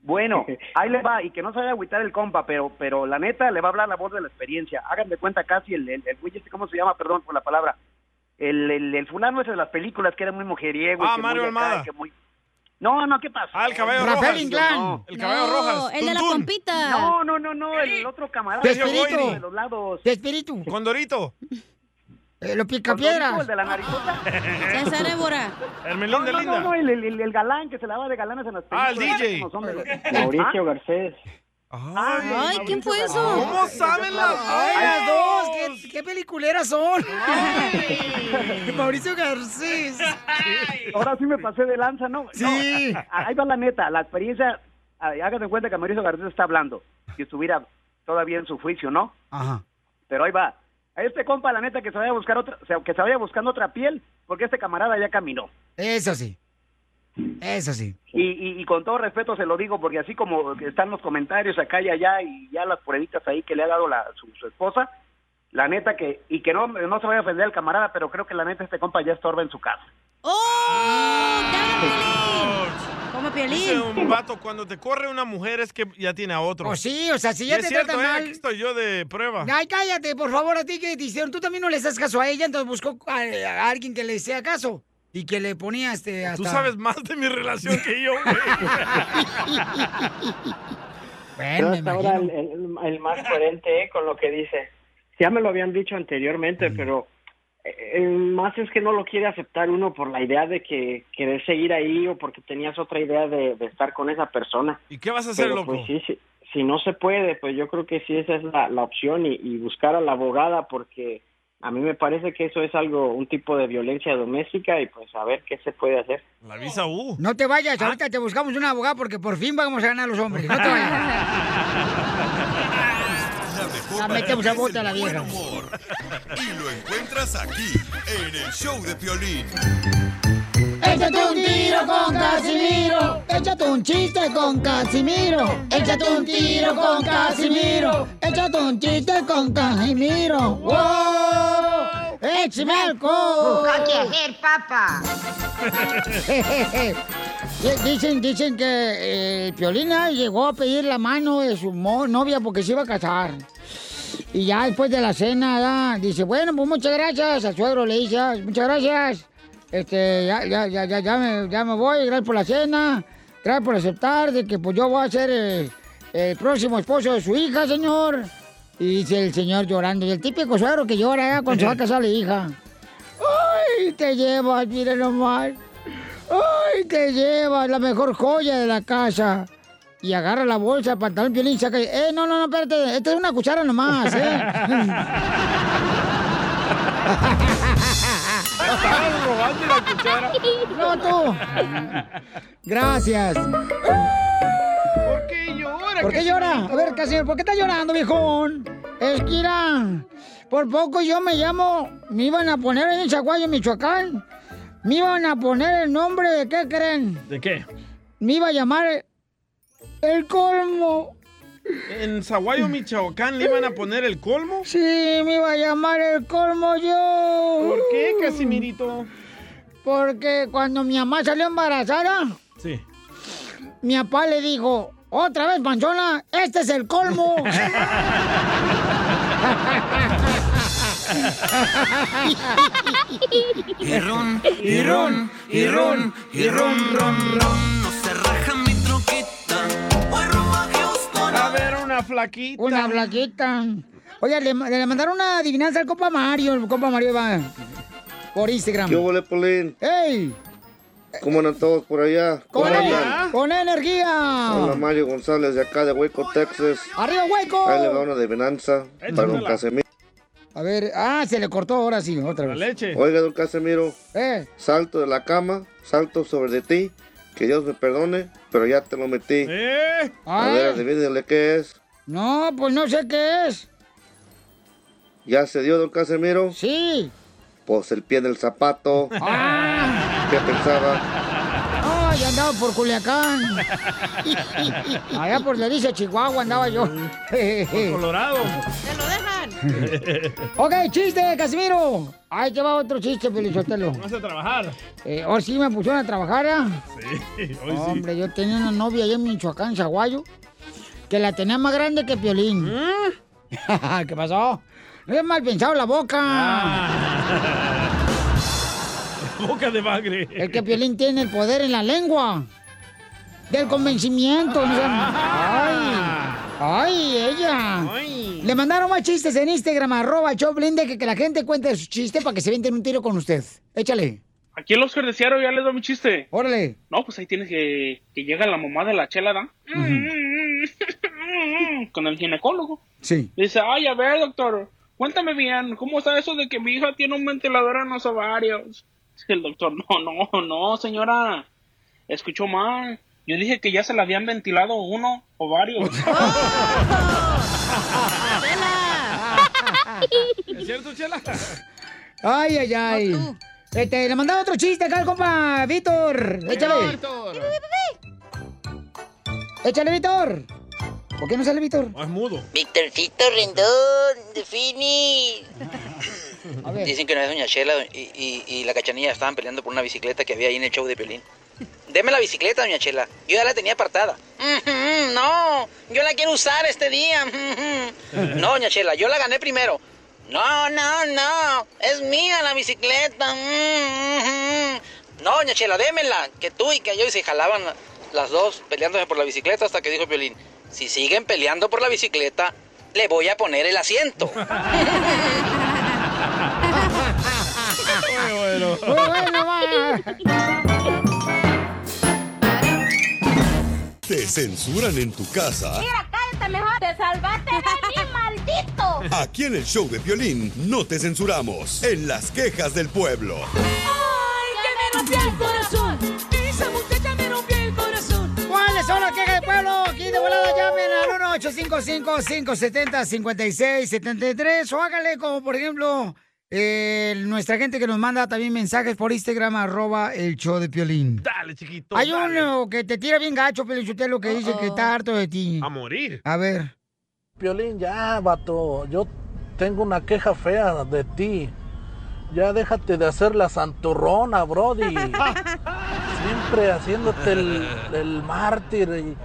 Bueno, ahí le va, y que no se vaya a agüitar el compa, pero, pero la neta le va a hablar la voz de la experiencia. Hagan de cuenta casi el, el, el este, ¿cómo se llama? Perdón por la palabra. El, el, el fulano ese de las películas que era muy mujeriego. y Ah, que Mario muy acá, Almada. y que muy- No, no, ¿qué pasó? Ah, el caballo Rafael Rojas. Inclán. No, El caballo No, Rojas. el de la Tuntún. compita. No, no, no, no, el otro camarada. ¿Qué el de los lados. ¿Qué espíritu? Condorito. Eh, lo pica piedras. El de la narizota. César Évora. Hermelín de No, no, Linda. no, el, el, el galán que se la va de galanes en las Ah, el películas. DJ. de Mauricio ¿Ah? Garcés. Ay, ¿quién fue eso? ¿Cómo saben las ¡Ay, las dos! ¿Qué, qué peliculeras son? *laughs* Mauricio Garcés. Ahora sí me pasé de lanza, ¿no? Sí. No, ahí va la neta, la experiencia, háganse en cuenta que Mauricio Garcés está hablando, si estuviera todavía en su juicio, ¿no? Ajá. Pero ahí va. A este compa, la neta, que se vaya a buscar otra, o sea, que se vaya buscando otra piel, porque este camarada ya caminó. Eso sí. Eso sí. Y, y, y con todo respeto se lo digo, porque así como están los comentarios acá y allá y ya las pruebitas ahí que le ha dado la, su, su esposa, la neta que, y que no, no se vaya a ofender el camarada, pero creo que la neta este compa ya estorba en su casa. ¡Oh! Como Dice un vato, cuando te corre una mujer es que ya tiene a otro. Pues sí, o sea, si ya Y es te cierto, tratan ¿eh? mal- Aquí estoy yo de prueba. Ay, cállate, por favor, a ti que te hicieron. Tú también no le haces caso a ella, entonces buscó a, a alguien que le hiciera caso. Y que le ponía este hasta... Tú sabes más de mi relación que yo, güey. *laughs* Pero hasta ahora el, el- el más coherente eh, con lo que dice. Ya me lo habían dicho anteriormente, pero eh, el más es que no lo quiere aceptar uno por la idea de que querer seguir ahí o porque tenías otra idea de, de estar con esa persona. ¿Y qué vas a hacer, Pero, loco? Pues sí, sí, si no se puede, pues yo creo que sí esa es la, la opción y, y buscar a la abogada porque a mí me parece que eso es algo, un tipo de violencia doméstica y pues a ver qué se puede hacer. La visa U. No te vayas, ahorita te buscamos un abogado porque por fin vamos a ganar los hombres. No te vayas. *laughs* Ya metemos a bota a la vieja. Y lo encuentras aquí, en el show de Piolín. Échate un tiro con Casimiro. Échate un chiste con Casimiro. Échate un tiro con Casimiro. Échate un chiste con Casimiro. ¡Wow! ¡Échame alcohol! Qué hacer, papá. *laughs* dicen, dicen que eh, Piolina llegó a pedir la mano de su novia porque se iba a casar. Y ya después de la cena, ya, dice, bueno, pues muchas gracias. Al suegro le dice, "Ah, muchas gracias. Este, ya, ya, ya, ya, ya me, ya me voy, gracias por la cena. Gracias por aceptar de que pues yo voy a ser el próximo esposo de su hija, señor. Y dice el señor llorando. Y el típico suegro que llora ¿eh? cuando se va a casar la hija. ¡Ay, te llevas, mire nomás! ¡Ay, te llevas la mejor joya de la casa! Y agarra la bolsa, el pantalón, violín y saca... ¡Eh, no, no, no, espérate! Esta es una cuchara nomás, ¿eh? *laughs* Robando la cuchara. ¡No, tú! Gracias. ¿Por qué llora? ¿Por qué llora? A ver, Casimiro, ¿por qué estás llorando, viejón? Es que, mira, por poco yo me llamo... Me iban a poner en Chaguayo, Michoacán. Me iban a poner el nombre de... ¿Qué creen? ¿De qué? Me iba a llamar... El colmo. ¿En Zaguayo, Michoacán, le iban a poner el colmo? Sí, me iba a llamar el colmo yo. ¿Por qué, Casimirito? Porque cuando mi mamá salió embarazada, Sí. mi papá le dijo, otra vez, panchona, este es el colmo. *laughs* Y ron, y ron, y ron, y ron, ron, ron. Una flaquita. Una flaquita. Oye, le, le mandaron una adivinanza al compa Mario. El compa Mario va por Instagram. ¿Qué huele, Polín? ¡Ey! ¿Cómo andan todos por allá? ¿Cómo ¡Con, andan? con energía! Hola, Mario González de acá de Hueco, Texas. ¡Arriba, hueco! Ahí le va una adivinanza para don Casemiro. A ver, ah, se le cortó ahora sí, otra vez. leche. Oiga, don Casemiro, Eh, salto de la cama, salto sobre de ti, que Dios me perdone, pero ya te lo metí. ¿Eh? A ver, Ay. adivínele qué es. No, pues no sé qué es. ¿Ya se dio, don Casemiro? Sí. Pues el pie del zapato. Ah, ¿Qué pensaba? ay, andaba por Culiacán. Allá por Delicia, Chihuahua, andaba yo. Colorado. ¡Se lo dejan! *laughs* ok, chiste, Casimiro. Ahí te va otro chiste, Pelizotelo. Vamos a trabajar. Eh, ahora sí me pusieron a trabajar, ¿ah? Sí, hoy sí. Hombre, yo tenía una novia allá en Michoacán, Zaguayo, que la tenía más grande que Piolín. *laughs* ¿Qué pasó? No es mal pensado la boca. *laughs* Boca de bagre. El que Piolín tiene el poder en la lengua. Del convencimiento. ¿no? Ay, ay, ella. Le mandaron más chistes en Instagram, arroba Choplin, de que, que la gente cuente su chiste para que se venten un tiro con usted. Échale. Aquí el Oscar de Seattle ya les doy mi chiste. Órale. No, pues ahí tienes que, que llega la mamá de la chela, ¿da? Con el ginecólogo. Sí. Dice, ay, a ver, doctor, cuéntame bien, ¿cómo está eso de que mi hija tiene un ventilador en los ovarios? Dice el doctor, no, no, no, señora, escuchó mal. Yo dije que ya se le habían ventilado uno o varios. *laughs* *laughs* *laughs* ¿Es cierto, Chela? Ay, ay, ay. Este, le mandaba otro chiste acá al compa Víctor. Échale. Víctor. Échale, Víctor. ¿Por qué no sale Víctor? es mudo. Víctorcito Rendón, de Fini. Dicen que una vez Doña Chela y, y- y la cachanilla estaban peleando por una bicicleta que había ahí en el show de Piolín. Deme la bicicleta, Doña Chela. Yo ya la tenía apartada. "Ujú, No, yo la quiero usar este día. Ujú". No, Doña Chela, yo la gané primero. No, no, no, es mía la bicicleta. Ujú. No, Doña Chela, démela. Que tú y que yo y se jalaban las dos peleándose por la bicicleta hasta que dijo Piolín, si siguen peleando por la bicicleta, le voy a poner el asiento. Muy *laughs* bueno. Muy bueno. ¿Te censuran en tu casa? cállate mejor. Te salvaste de mí, Aquí en el show de violín no te censuramos. En las quejas del pueblo. Ay, que me rompió el corazón. Esa muchacha me rompió el corazón. ¿Cuáles son las quejas del pueblo? Aquí de volada llamen al 1-855-570-5673 o hágale como, por ejemplo, eh, nuestra gente que nos manda también mensajes por Instagram, arroba el show de Piolín. Dale, chiquito. Hay dale. uno que te tira bien gacho, Pelichotelo, que dice que está harto de ti. A morir. A ver. Piolín, ya, vato. Yo tengo una queja fea de ti. Ya déjate de hacer la santurrona, Brody. *laughs* Siempre haciéndote el, el mártir. Y,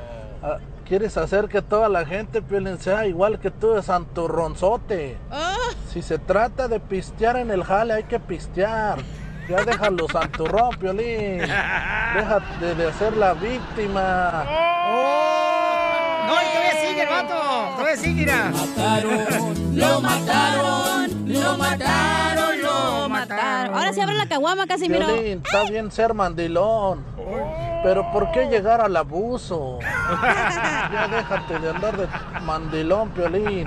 ah, quieres hacer que toda la gente, Piolín, sea igual que tú de santurronzote. Si se trata de pistear en el jale, hay que pistear. Ya déjalo santurrón, Piolín. *laughs* Déjate de ser la víctima. No, y todavía sigue el vato. Todavía sigue, mira. Lo mataron, lo mataron, lo mataron. Ahora se abre la caguama, Casimiro. Piolín, está bien ser mandilón. Pero ¿por qué llegar al abuso? *laughs* Ya déjate de andar de mandilón, Piolín.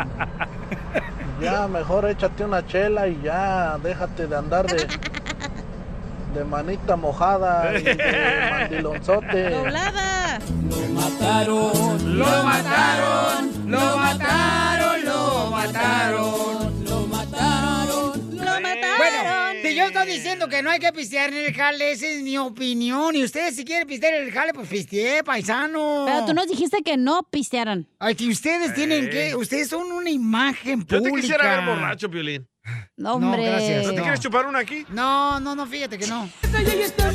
Ya, mejor échate una chela y ya, déjate de andar de, de manita mojada y de *laughs* mandilonzote. Doblada. Lo mataron, lo mataron, lo mataron, lo mataron, lo mataron, lo mataron. Bueno, si yo estoy diciendo que no hay que pistear en el jale, esa es mi opinión. Y ustedes, si quieren pistear en el jale, pues pistee, paisano. Pero tú nos dijiste que no pistearan. Ay, que ustedes tienen que. Ustedes son una imagen Yo pública. te quisiera ver borracho, Piolín. No, No, gracias. ¿No te no. quieres chupar una aquí? No, no, no, fíjate que no. Ahí está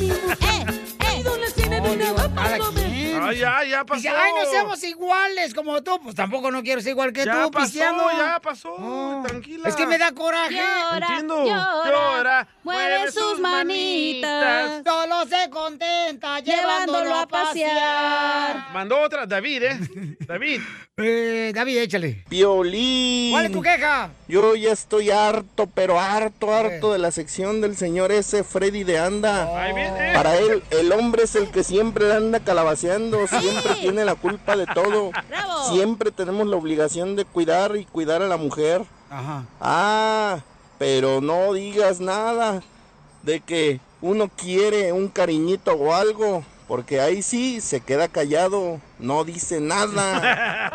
mi mujer. ¿Y dónde tiene una Cada quien. Ah, ya, ya pasó. Dice, ay, no seamos iguales como tú. Pues tampoco no quiero ser igual que Ya tú, pasó, pisteando. ya pasó. Tranquila. Es que me da coraje. Llora, Entiendo. llora, Llora, mueve sus manitas. Solo se contenta Llevándolo a pasear. Mandó otra, David, ¿eh? David. *laughs* Eh, David, échale. Piolín. ¿Cuál es tu queja? Yo ya estoy harto, pero harto, harto de la sección del señor ese Freddy de Anda. Ahí viene. Para él, el hombre es el que siempre le anda calabaceando, siempre tiene la culpa de todo. Bravo. Siempre tenemos la obligación de cuidar y cuidar a la mujer. Ajá. Ah, pero no digas nada de que uno quiere un cariñito o algo, porque ahí sí se queda callado, no dice nada.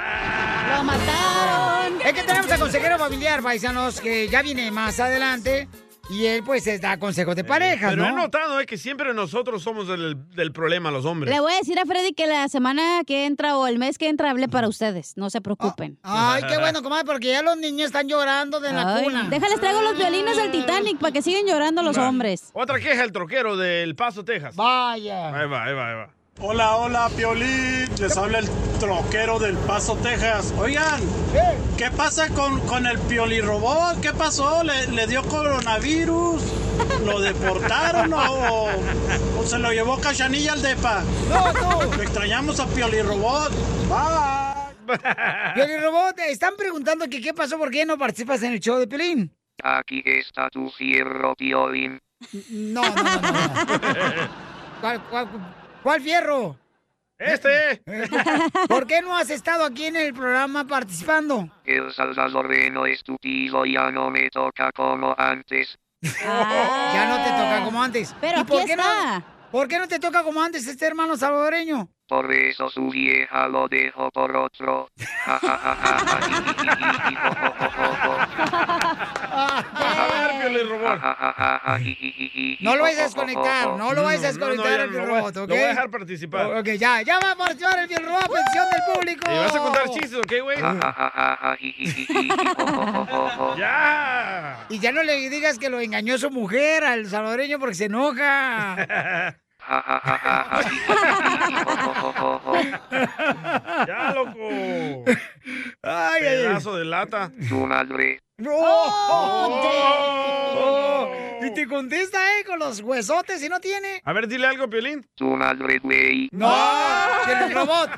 *laughs* Lo mataron. Es que tenemos al consejero familiar, paisanos, que ya viene más adelante. Y él, pues, da consejos de parejas, Pero ¿no? he notado eh, que siempre nosotros somos del, del problema, los hombres. Le voy a decir a Freddy que la semana que entra o el mes que entra hable para ustedes. No se preocupen. Ay, qué bueno, comadre, porque ya los niños están llorando de la Ay, cuna. Déjales traigo los violines del Titanic para que sigan llorando los Va. hombres. Otra queja, el troquero del Paso, Texas. Vaya. Ahí va, ahí va, ahí va. Hola, hola, Piolín. Les habla el troquero del Paso, Texas. Oigan, ¿qué pasa con, con el Piolirobot? ¿Qué pasó? ¿Le, le dio coronavirus? ¿Lo deportaron o, o se lo llevó Cachanilla al depa? No, no. Lo extrañamos a Piolirobot. Bye. Piolín Robot, están preguntando que qué pasó, por qué no participas en el show de Piolín. Aquí está tu fierro, Piolín. No, no, no. no. *laughs* ¿Cuál, cuál, cuál fierro? Este. ¿Por qué no has estado aquí en el programa participando? El salvadoreño estúpido ya no me toca como antes. Ya no te toca como antes. Pero ¿Y por aquí qué está. No, ¿Por qué no te toca como antes este hermano salvadoreño? Por eso su vieja lo dejó por otro. A ver, Piolín Robot. No lo vayas a desconectar, no lo vayas a desconectar voy- robot, ¿ok? Lo voy a dejar participar. Ok, ya, ya va a participar el Piel Robot, petición del público. Y vas a contar chistes, ¿ok, güey? ¡Ya! Y ya no le digas que lo engañó su mujer al salvadoreño porque se enoja. ¡Ya, loco! *laughs* Ay, ay, ay. Pedazo de lata. Tu madre. ¡No! Oh, y te contesta, ¿eh? Con los huesotes y no tiene. A ver, dile algo, Piolín. Tu madre, güey. ¡No! ¡El robot!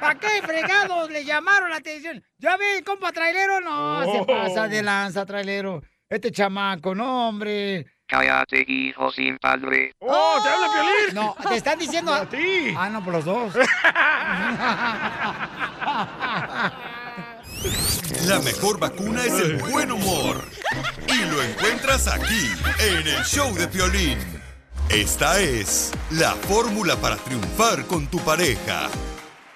¿Para qué fregados le llamaron la atención? ¿Ya ven, compa trailero? No, se Oh. pasa de lanza, trailero. Este chamaco, no, hombre. Cállate, hijo sin padre. ¡Oh, te habla Piolín! No, te están diciendo... *laughs* A ti. Ah, no, por los dos. *laughs* La mejor vacuna es el buen humor. Y lo encuentras aquí, en el show de Piolín. Esta es la fórmula para triunfar con tu pareja.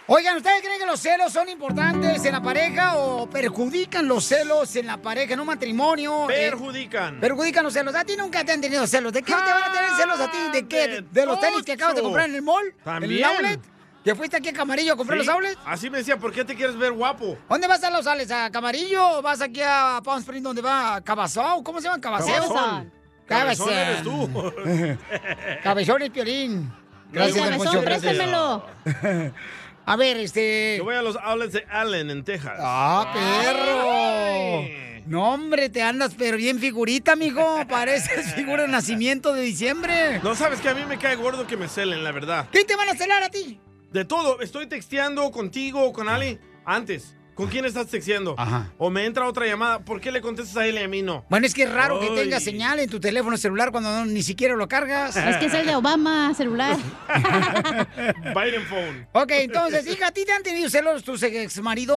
Oigan, ¿ustedes creen que los celos son importantes en la pareja o perjudican los celos en la pareja, en un matrimonio? Eh, Perjudican. perjudican los celos. A ti nunca te han tenido celos. ¿De qué te van a tener celos a ti? ¿De qué? ¿De, de los tenis que acabas de comprar en el mall? ¿En También. el outlet? ¿Que fuiste aquí a Camarillo a comprar Sí, los outlets? Así me decía, ¿por qué te quieres ver guapo? ¿Dónde vas a los outlets? ¿A Camarillo o vas aquí a Palm Springs donde va Cabazón? ¿Cómo se llama? Cabaceo. Cabezón. Cabezón. Eres tú. *laughs* Cabezón y Piolín. Gracias, Cabezón, préstamelo. *laughs* A ver, este... Yo voy a los outlets de Allen, en Texas. ¡Ah, perro! No, hombre, te andas pero bien figurita, mijo. Pareces *laughs* figura de nacimiento de diciembre. No sabes que a mí me cae gordo que me celen, la verdad. ¿Qué te van a celar a ti? De todo, estoy texteando contigo o con Ali antes. ¿Con quién estás texteando? Ajá. O me entra otra llamada, ¿por qué le contestas a él y a mí no? Bueno, es que es raro que tenga señal en tu teléfono celular cuando no- ni siquiera lo cargas. Es que es el de Obama celular. *laughs* Biden phone. Ok, entonces, hija, ¿a ti te han tenido celos tus ex maridos?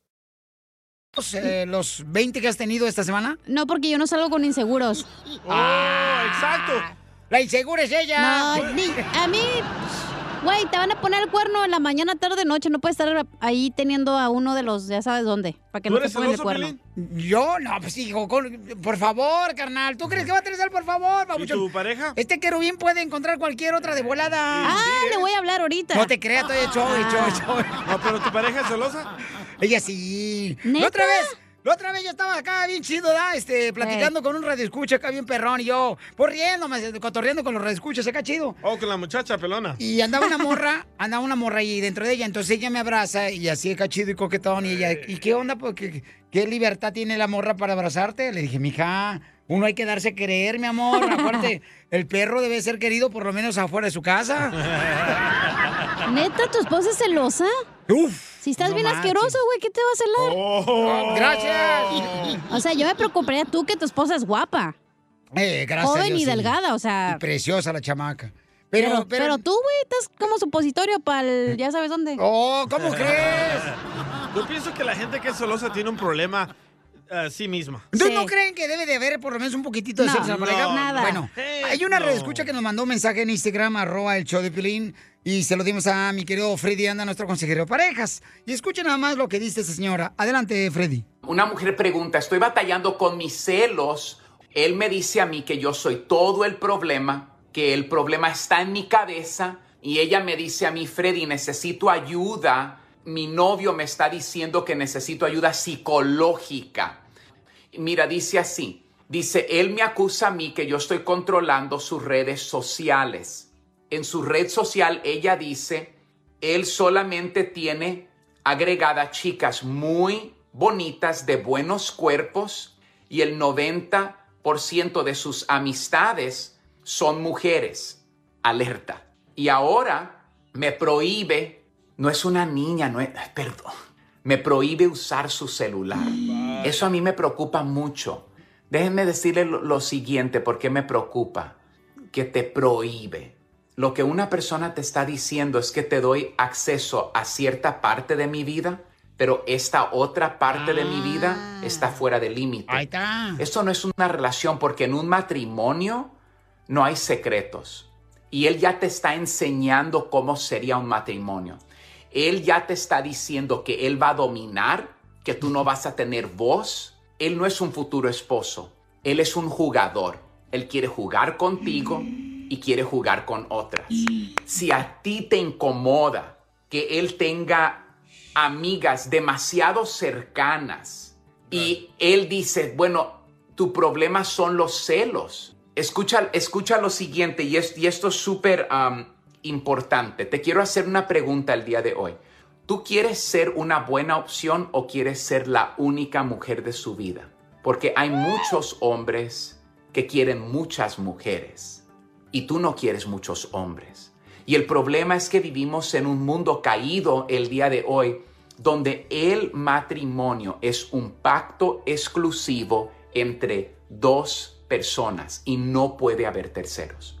Eh, ¿Los 20 que has tenido esta semana? No, porque yo no salgo con inseguros. ¡Ah! exacto! La insegura es ella. No, ni- a mí, güey, te van a poner el cuerno en la mañana, tarde, noche. No puedes estar ahí teniendo a uno de los, ya sabes dónde, para que ¿Tú no te pongan el cuerno. Yo, no, pues hijo, con- por favor, carnal. ¿Tú crees que va a tener por favor, ¿Y tu pareja? Este querubín puede encontrar cualquier otra de volada. Ah, le voy a hablar ahorita. No te creas, estoy hecho, hecho, hecho. No, pero tu pareja es celosa. Ella sí. ¿Neta? La otra vez, la otra vez yo estaba acá bien chido, ¿da? Este, platicando con un radioescucha acá bien perrón y yo, por riéndome, cotorreando con los radioescuchas acá chido. Oh, con la muchacha pelona. Y andaba una morra, *laughs* andaba una morra ahí dentro de ella, entonces ella me abraza y así acá chido y coquetón y ella, ¿y qué onda? Pues, ¿qué, qué libertad tiene la morra para abrazarte? Le dije, mija, uno hay que darse a querer, mi amor. *laughs* Aparte, el perro debe ser querido por lo menos afuera de su casa. *laughs* ¿Neta, tu esposa es celosa? Uf. Si estás no bien manches. asqueroso, güey, ¿qué te va a celar? Oh, gracias. O sea, yo me preocuparía tú que tu esposa es guapa. Eh, gracias. a Joven Dios, y sí. delgada, o sea. Y preciosa la chamaca. Pero, Pero, pero, tú, güey, estás como supositorio para el. Ya sabes dónde. Oh, ¿cómo crees? Yo pienso que la gente que es celosa tiene un problema a sí misma. ¿Entonces no creen que debe de haber por lo menos un poquito de No, sexo en la pareja? no, nada. Bueno, hay una redescucha que nos mandó un mensaje en Instagram, arroba el show de Pilín, y se lo dimos a mi querido Freddy Anda, nuestro consejero de parejas. Y escuchen nada más lo que dice esa señora. Adelante, Freddy. Una mujer pregunta, estoy batallando con mis celos. Él me dice a mí que yo soy todo el problema, que el problema está en mi cabeza, y ella me dice a mí, Freddy, necesito ayuda. Mi novio me está diciendo que necesito ayuda psicológica. Mira, dice así, dice, él me acusa a mí que yo estoy controlando sus redes sociales. En su red social ella dice, él solamente tiene agregada chicas muy bonitas, de buenos cuerpos, y el 90% de sus amistades son mujeres. Alerta. Y ahora me prohíbe, no es una niña, no es, perdón, me prohíbe usar su celular. Eso a mí me preocupa mucho. Déjenme decirle lo, lo siguiente, porque me preocupa, que te prohíbe. Lo que una persona te está diciendo es que te doy acceso a cierta parte de mi vida, pero esta otra parte de mi vida está fuera de límite. Ahí está. Esto no es una relación porque en un matrimonio no hay secretos. Y él ya te está enseñando cómo sería un matrimonio. Él ya te está diciendo que él va a dominar, que tú no vas a tener voz. Él no es un futuro esposo. Él es un jugador. Él quiere jugar contigo y quiere jugar con otras. Si a ti te incomoda que él tenga amigas demasiado cercanas y él dice, bueno, tu problema son los celos. Escucha, escucha lo siguiente y, es- y esto es súper um, importante. Te quiero hacer una pregunta el día de hoy. ¿Tú quieres ser una buena opción o quieres ser la única mujer de su vida? Porque hay muchos hombres que quieren muchas mujeres y tú no quieres muchos hombres. Y el problema es que vivimos en un mundo caído el día de hoy donde el matrimonio es un pacto exclusivo entre dos personas y no puede haber terceros.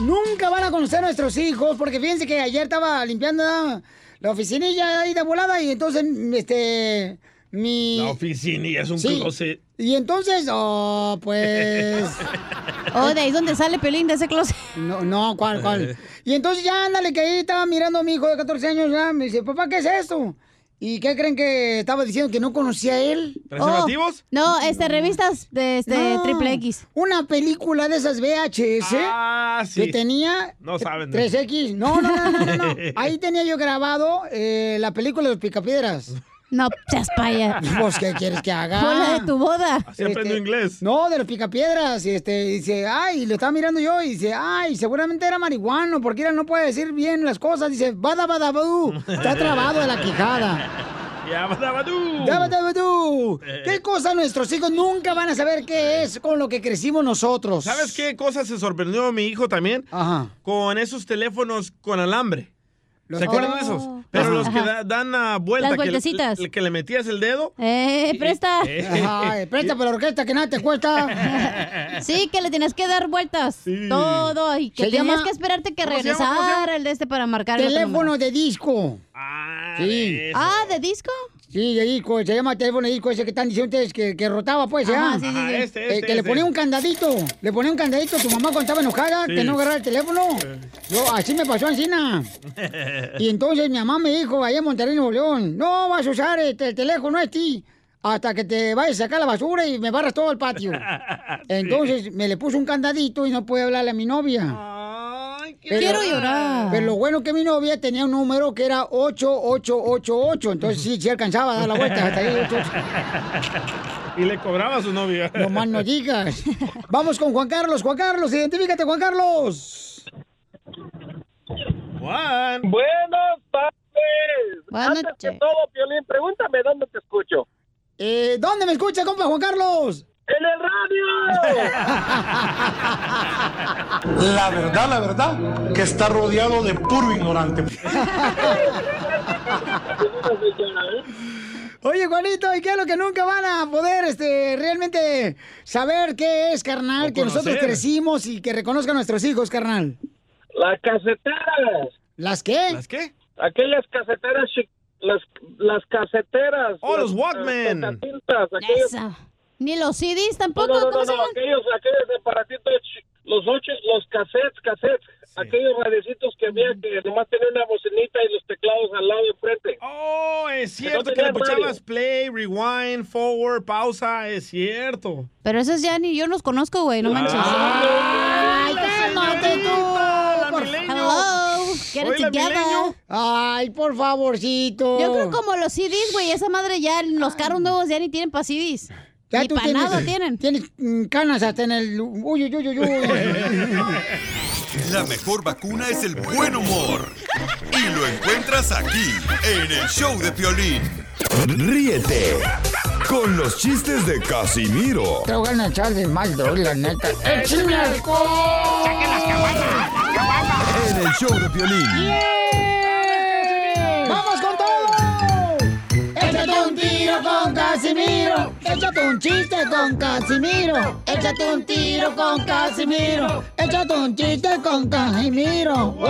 Nunca van a conocer nuestros hijos? Porque fíjense que ayer estaba limpiando la oficinilla ahí de volada y entonces, este, mi... La oficina y es un Sí. closet. Y entonces, oh, pues... *laughs* Oh, de ahí es donde sale Pelín de ese closet. No, no, ¿cuál, cuál? Y entonces ya, ándale, que ahí estaba mirando a mi hijo de 14 años, ya, me dice, papá, ¿qué es esto? ¿Y qué creen que estaba diciendo? Que no conocía a él. ¿Preservativos? No, este, revistas de este, No, triple X. Una película de esas VHS Ah, sí. que tenía No saben. de- 3X. No, no, no, no, no, no. *laughs* Ahí tenía yo grabado eh, la película de los picapiedras. No, seas paya. Pues, ¿qué quieres que haga? Fue la de tu boda. Así aprendo inglés. No, de los picapiedras. Y este, dice, ay, lo estaba mirando yo. Y dice, ay, seguramente era marihuano, porque él no puede decir bien las cosas. Dice, bada, bada, badú. Está *laughs* trabado de la quijada. Ya, badabadú. Daba, daba, tú. ¿Qué cosa nuestros hijos nunca van a saber qué es con lo que crecimos nosotros? ¿Sabes qué cosa se sorprendió mi hijo también? Ajá. Con esos teléfonos con alambre. Los- ¿Se acuerdan de esos? Pero Ajá. los que da- dan a vuelta. Las que le- vueltecitas. que le metías el dedo. Eh, presta. *laughs* Ay, presta para la orquesta que nada te cuesta. *laughs* Sí, que le tienes que dar vueltas. Todo. Y que Se tenías llama- que esperarte que ¿Cómo se llama? ¿Cómo se llama? regresara el de este para marcar el otro Teléfono de disco. sí. Ah, ¿de disco? Sí, de disco, se llama teléfono de disco ese que están diciendo ustedes que, que rotaba, pues, Ajá, ¿ya? sí, sí, Ajá, sí. este, Eh, este, que le este. ponía un candadito, le ponía un candadito a tu mamá cuando estaba enojada, Sí. que no agarrara el teléfono. Yo, así me pasó encina. *laughs* Y entonces mi mamá me dijo, allá en Monterrey, Nuevo León, no vas a usar este, el teléfono este hasta que te vayas a sacar la basura y me barras todo el patio. *laughs* Entonces me le puso un candadito y no pude hablarle a mi novia. Quiero llorar. Pero lo bueno que mi novia tenía un número que era 8888. Entonces sí, sí alcanzaba a dar la vuelta hasta ahí. 8888. Y le cobraba a su novia. No más no digas. Vamos con Juan Carlos. Juan Carlos, identifícate, Juan Carlos. Juan. Buenas tardes. Buenas Antes que todo, Piolín, pregúntame dónde te escucho. Eh, ¿Dónde me escucha, compa Juan Carlos? ¡En el radio! *laughs* La verdad, la verdad, que está rodeado de puro ignorante. *laughs* Oye, Juanito, ¿y qué es lo que nunca van a poder este, realmente saber qué es, carnal? O Que nosotros crecimos y que reconozcan a nuestros hijos, carnal. Las caseteras. ¿Las qué? ¿Las qué? Aquellas caseteras, las, las caseteras. Oh, los las, Walkman. aquellos- Esa. Ni los CDs tampoco. No, no, no, aquellos, aquellos aparatitos, los ocho, los cassettes, cassettes, aquellos radiecitos que había que nomás tenían una bocinita y los teclados al lado de enfrente. Oh, es Que no cierto que le puchabas play, rewind, forward, pausa, es cierto. Pero esos ya ni yo los conozco, güey, no manches. ¡Ay, cálmate tú! Get it together. Ay, por favorcito. Yo creo como los CDs, güey, esa madre ya, los carros nuevos ya ni tienen para CDs. Ya ni tú tienes, tienen. Tienes mm, canas hasta en el... Uy, uy, uy, uy, uy. La mejor vacuna es el buen humor. Y lo encuentras aquí, en el show de Piolín. Ríete con los chistes de Casimiro Te voy a echar de mal, la neta. ¡Échame alcohol! ¡Saque las en el show de Piolín. ¡Vamos con con Casimiro. Échate un chiste con Casimiro. Échate un tiro con Casimiro. Échate un chiste con Casimiro. ¡Wow!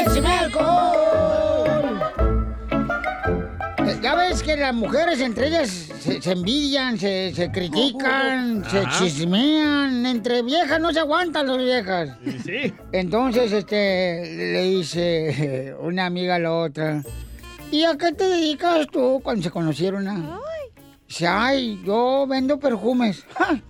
¡Échame alcohol! Eh, Ya ves que las mujeres entre ellas se, se envidian, se, se critican, se chismean. Entre viejas no se aguantan las viejas. Sí. Entonces, este, le dice una amiga a la otra, ¿y a qué te dedicas tú cuando se conocieron? ah?" Dice, ay, yo vendo perfumes. *laughs* ¡Ja!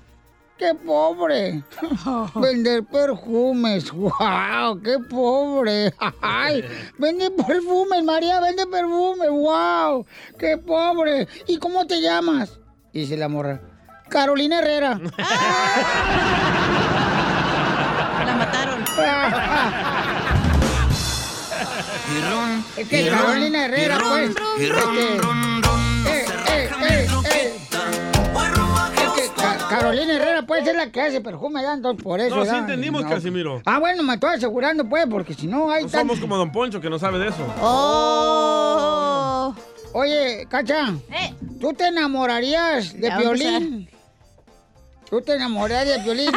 ¡Qué pobre! *laughs* Vender perfumes. *laughs* ¡Wow! ¡Qué pobre! ¡Ay! Vende perfumes, María, vende perfumes. ¡Wow! ¡Qué pobre! ¿Y cómo te llamas? Dice la morra. Carolina Herrera. La mataron. Es que Carolina Herrera, pues. eh, eh, eh, eh. Es que Ca- Carolina Herrera, pues, es la que hace perfume. Entonces, por eso. No, sí entendimos, No. Casimiro. Ah, bueno, me estoy asegurando, pues, porque si no hay No tan- somos como Don Poncho que no sabe de eso. ¡Oh! Oye, Cacha, ¿tú te enamorarías de Violín? ¿Tú te enamorarías de Violín?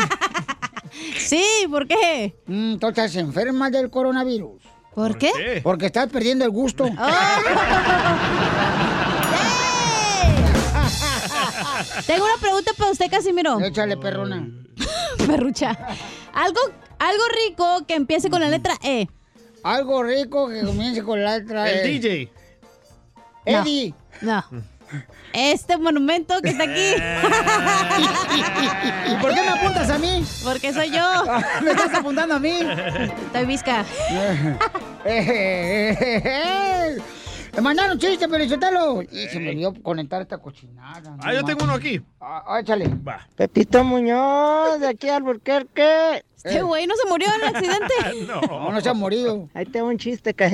*laughs* sí, ¿por qué? Mm, tú estás enferma del coronavirus. ¿Por qué? Porque estás perdiendo el gusto. *laughs* Tengo una pregunta para usted, Casimiro. Échale, perrona. *laughs* Perrucha. Algo, algo rico que empiece con la letra E. Algo rico que comience con la letra El E. DJ. Eddie. No. Este monumento que está aquí. ¿Y *laughs* por qué me apuntas a mí? Porque soy yo. *laughs* ¿Me estás apuntando a mí? Estoy visca. *laughs* Me mandaron chiste, pero inténtalo. Y se me olvidó conectar esta cochinada. Ah, yo tengo uno aquí. Ah, échale. Va. Pepito Muñoz, de aquí al Alburquerque. Este güey no se murió en el accidente. No, no se ha morido. Ahí tengo un chiste, que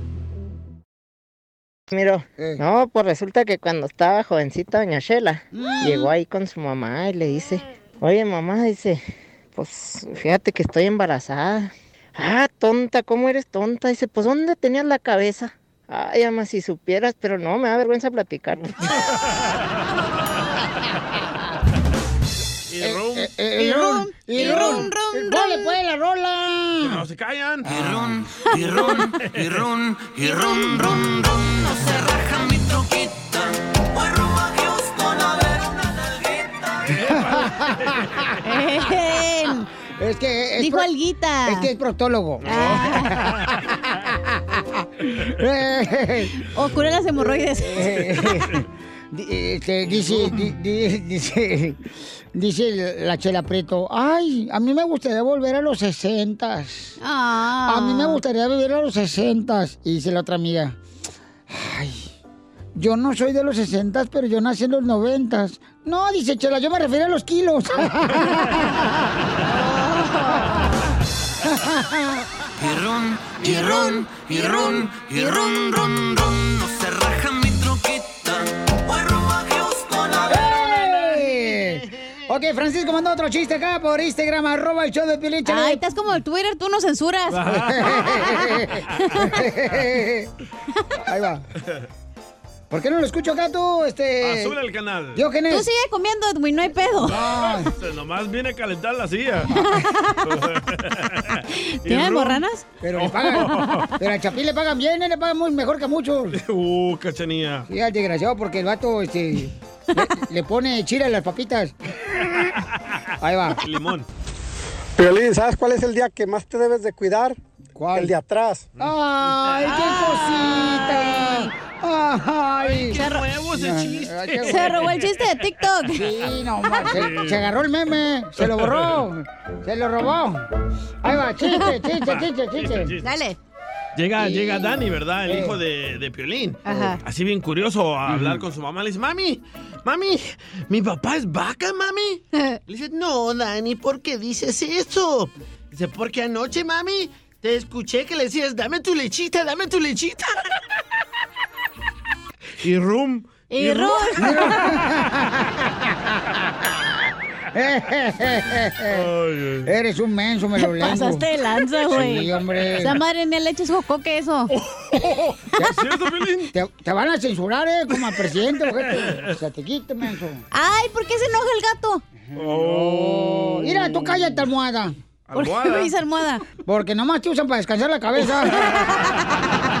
Miro, no, pues resulta que cuando estaba jovencita doña Shela, Mm. llegó ahí con su mamá y le dice, oye mamá, dice, pues fíjate que estoy embarazada. Ah, tonta, ¿cómo eres tonta? Dice, pues ¿dónde tenías la cabeza? Ay, ama, si supieras, pero no, me da vergüenza platicarte. *laughs* Y rum. Eh, Y rum, y rum, rum. ¡Dale, pues, la rola! No se callan. Y ron, y ron, y ron, y ron, ron, ron. No se raja mi troquita. Voy rumbo a Houston a ver una *laughs* Es que es Dijo pro- alguita. Es que es proctólogo. *laughs* *laughs* o cura las hemorroides. Este, dice, di- di- *laughs* dice, dice la Chela Preto, ay, a mí me gustaría volver a los sesentas. Ah. A mí me gustaría vivir a los sesentas. Y dice la otra amiga, ay, yo no soy de los sesentas, pero yo nací en los noventas. No, dice Chela, yo me refiero a los kilos. *laughs* *laughs* Y ron, y ron, y ron, y ron, ron, ron. Ok, Francisco mandó otro chiste acá por Instagram, arroba el show de Piolín. Ay, estás como el Twitter, tú no censuras. *laughs* Ahí va. ¿Por qué no lo escucho acá tú, este... Azul el canal. Diógenes? Tú sigue comiendo, Edwin, no hay pedo. Este, Nomás viene a calentar la silla. *laughs* ¿Tiene Y ron. borranas? Pero le pagan, *laughs* pero al Chapín le pagan bien, él le pagan muy mejor que a muchos. Uh, cachanía. Sí, al desgraciado, porque el vato, este, le, le pone chile a las papitas. Ahí va. Limón. Piolín, ¿sabes cuál es el día que más te debes de cuidar? ¿Cuál? El de atrás. ¡Ay, qué cosita! ¡Ay! qué nuevo ese chiste. Se robó el chiste de TikTok. Sí, no, se agarró el meme, se lo borró, se lo robó. Ahí va, chiste, chiste, chiste, chiste. Dale. Llega, Sí. llega Dani, ¿verdad? El hijo de, de Piolín. Ajá. Así bien curioso a hablar con su mamá. Le dice, mami, mami, ¿mi papá es vaca, mami? *laughs* Le dice, no, Dani, ¿por qué dices eso? Dice, porque anoche, mami, te escuché que le decías, dame tu lechita, dame tu lechita. y rum. Y rum. *laughs* *laughs* Eres un menso, me lo leo. pasaste de lanza, güey. Sí, hombre. Esa madre ni leche es jocoque eso. Te, te van a censurar, ¿eh? Como al presidente, ojete. O sea, te quite, menso. Ay, ¿por qué se enoja el gato? Oh. Mira, tú cállate, almohada. ¿Por qué me dice almohada? Porque nomás te usan para descansar la cabeza. *laughs*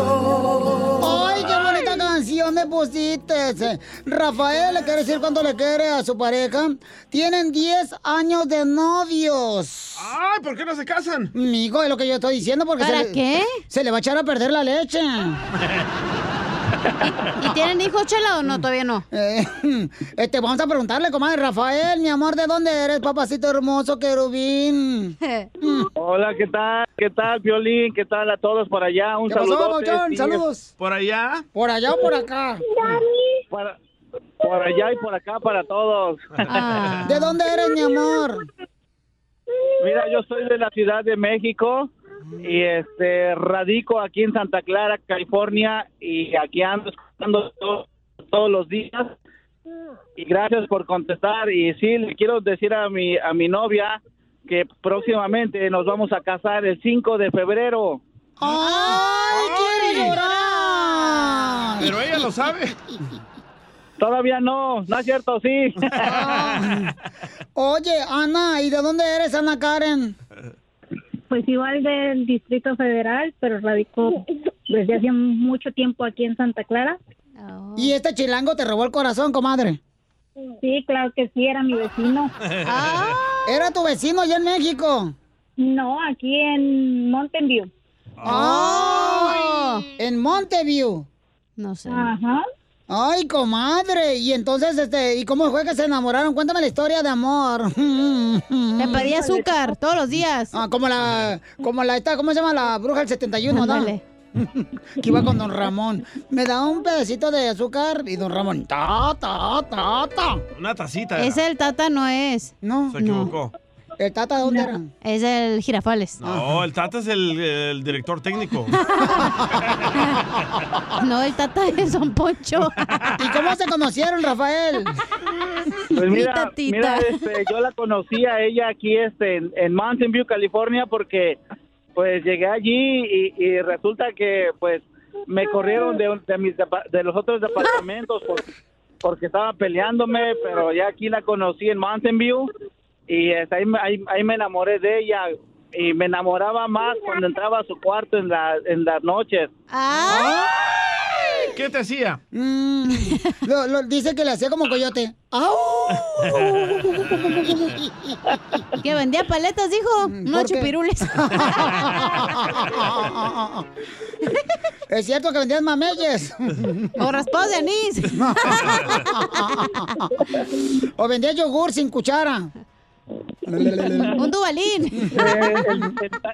Ay, qué bonita canción me pusiste. Rafael le quiere decir cuánto le quiere a su pareja. Tienen 10 años de novios. Ay, ¿por qué no se casan? Mijo, es lo que yo estoy diciendo porque ¿Para se le- qué? Se le va a echar a perder la leche. *laughs* ¿Y tienen hijos, Chela, o no? Todavía no. Eh, *laughs* este, vamos a preguntarle, comadre Rafael, mi amor, ¿de dónde eres, papacito hermoso, querubín? *laughs* Hola, ¿qué tal? ¿Qué tal, Violín? ¿Qué tal a todos por allá? Un ¿Qué pasó, saludo. Bauchón? Saludos. ¿Por allá? ¿Por allá o por acá? Para- por allá y por acá para todos. Ah. ¿De dónde eres, mi amor? Mira, yo soy de la Ciudad de México y este radico aquí en Santa Clara, California y aquí ando escuchando to- todos los días. Y gracias por contestar y sí le quiero decir a mi a mi novia que próximamente nos vamos a casar el 5 de febrero. ¡Ay, quiero llorar! Pero ella lo sabe. Todavía no, no es cierto, sí. *laughs* Oye, Ana, ¿y de dónde eres, Ana Karen? Pues igual del Distrito Federal, pero radicó desde hace mucho tiempo aquí en Santa Clara. ¿Y este chilango te robó el corazón, comadre? Sí, claro que sí, era mi vecino. *laughs* Ah, ¿Era tu vecino allá en México? No, aquí en Mountain View. ¡Oh! En Monteview. No sé. Ajá. Ay, comadre. Y entonces, este, ¿y cómo fue que se enamoraron? Cuéntame la historia de amor. Te pedía azúcar todos los días. Ah, como la, como la esta, ¿cómo se llama? La bruja del 71, ¿no? Ándale. *laughs* que iba con don Ramón. Me da un pedacito de azúcar y don Ramón, ta, ta, ta, ta. Una tacita. Ese el Tata no es. No. Se equivocó. ¿El Tata dónde era? Es el Girafales. No, el Tata es el, el director técnico. *laughs* No, el Tata es Don Poncho. ¿Y cómo se conocieron, Rafael? Pues mira, mira, este, yo la conocí a ella aquí este, en, en Mountain View, California, porque pues llegué allí y, y resulta que pues me corrieron de, un- de mis depa- de los otros departamentos por- porque estaba peleándome, pero ya aquí la conocí en Mountain View y este, ahí, me- ahí, ahí me enamoré de ella y me enamoraba más cuando entraba a su cuarto en, la, en las noches. ¿Qué te hacía? Mm, *laughs* lo- lo- dice que le hacía como coyote. ¡Au! Que vendía paletas, dijo. ¿por qué? chupirules. *laughs* Es cierto que vendías mameyes. O raspados de anís. *laughs* o vendías yogur sin cuchara. *laughs* Un dubalín. Eh, *laughs* el, el-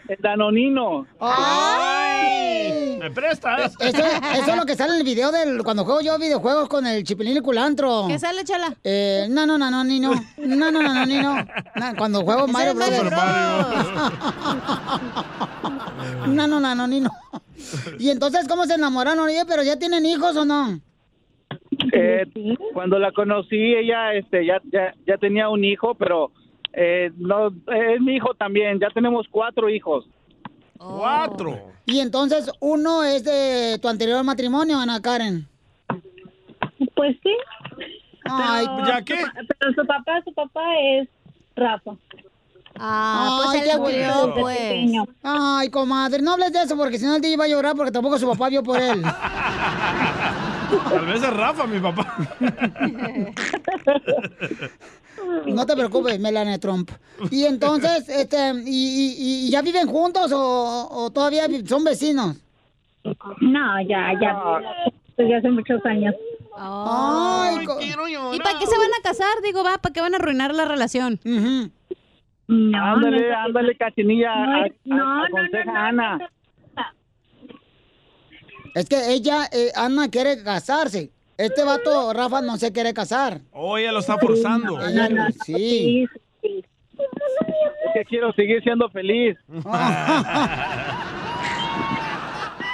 el danonino. ¡Ay! ¿Me prestas? Eso, eso es lo que sale en el video del cuando juego yo videojuegos con el chipilín y culantro. ¿Qué sale, chala? Eh, no, no, no, no, ni no. No, no, no, no, ni no. No, cuando juego Mario Brothers. No, no, no, no, ni no. Y entonces, ¿cómo se enamoraron? Oye, pero ya tienen hijos o no? Eh, cuando la conocí, ella este, ya, ya, ya tenía un hijo, pero eh, no, es mi hijo también. Ya tenemos cuatro hijos. Cuatro. Y entonces, uno es de tu anterior matrimonio, Ana Karen. Pues sí. Ay, ¿ya qué? Pero su papá, su papá es Rafa. Ah, pues Ay, él crió, pues. Ay, comadre, no hables de eso porque si no el día va a llorar porque tampoco su papá vio por él. Tal vez es Rafa, mi papá. *laughs* No te preocupes, Melania Trump. Y entonces, *laughs* este, ¿y, y- y ya viven juntos o, o todavía son vecinos? No, ya, ya. Desde hace muchos años. Ay, co- ¿Y para qué se van a casar? Digo, va, ¿para qué van a arruinar la relación? No, ándale, no, ándale, cachinilla. No, a- a- aconseja a Ana. Es que ella, eh, Ana, quiere casarse. Este vato, Rafa, no se quiere casar. Oh, ella lo está forzando. Ella- sí. Es que quiero seguir siendo feliz. *laughs*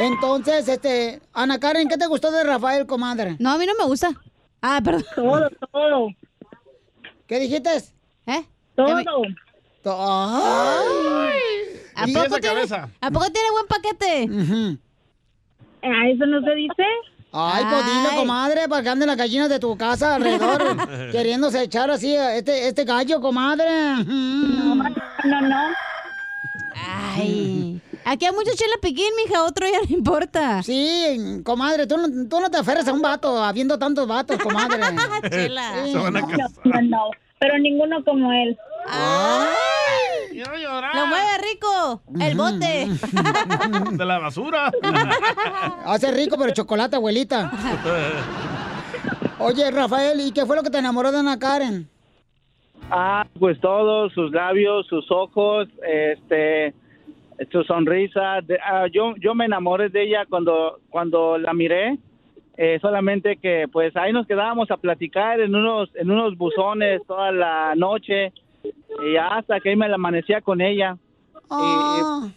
Entonces, este, Ana Karen, ¿qué te gustó de Rafael, comadre? No, a mí no me gusta. Ah, perdón. Todo, todo. ¿Qué dijiste? ¿Eh? Todo. Ay. ¿A Y poco, tiene, cabeza. ¿A poco tiene buen paquete? ¿A eso no se dice? Ay, pues Ay. comadre, para que anden las gallinas de tu casa alrededor, *laughs* queriéndose echar así a este, este gallo, comadre. No, no, no. Ay. Aquí hay mucho chela piquín, mija, otro ya no importa. Sí, comadre, tú no, tú no te aferres a un vato, habiendo tantos vatos, comadre. *laughs* Chela. Sí. Se van a No, no, no. Pero ninguno como él. Quiero llorar. Lo mueve rico, el bote. *laughs* De la basura. *laughs* Hace rico, pero chocolate, abuelita. *laughs* Oye, Rafael, ¿y qué fue lo que te enamoró de Ana Karen? Ah, pues todo, sus labios, sus ojos, este, su sonrisa. De- ah, yo, yo me enamoré de ella cuando, cuando la miré. Eh, solamente que, pues, ahí nos quedábamos a platicar en unos, en unos buzones toda la noche y hasta que ahí me la amanecía con ella. Ah,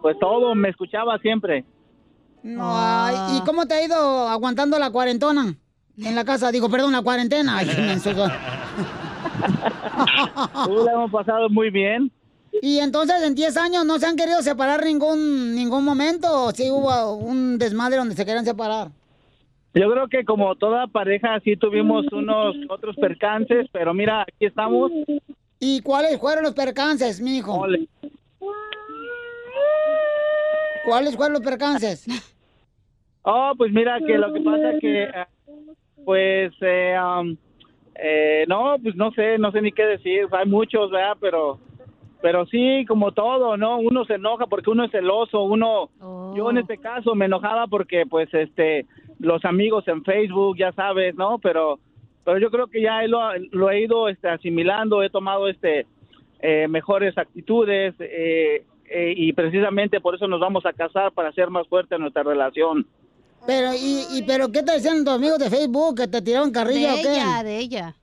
Pues todo, me escuchaba siempre. no, ay, ¿Y cómo te ha ido aguantando la cuarentona? En la casa, digo, perdón, la cuarentena. Ay. Uh, *laughs* la hemos pasado muy bien. y entonces, en 10 años, ¿no se han querido separar ningún, ningún momento? ¿O sí hubo un desmadre donde se querían separar? Yo creo que como toda pareja sí tuvimos unos otros percances, pero mira, aquí estamos. ¿Y cuáles fueron los percances, mijo? Ole. ¿Cuáles fueron los percances? Oh, pues mira que lo que pasa que, eh, pues, eh, um, eh, no, pues no sé, no sé ni qué decir. Hay muchos, ¿verdad? Pero, pero sí, como todo, ¿no? Uno se enoja porque uno es celoso. Uno, yo en este caso me enojaba porque, pues, este, los amigos en Facebook, ya sabes, ¿no? Pero, pero yo creo que ya lo, lo he ido, este, asimilando. He tomado, este, eh, mejores actitudes. Eh, eh, y precisamente por eso nos vamos a casar para hacer más fuerte nuestra relación. Pero, y, y, pero ¿qué te decían tus amigos de Facebook? ¿Que te tiraron carrilla De o qué? ella, de ella.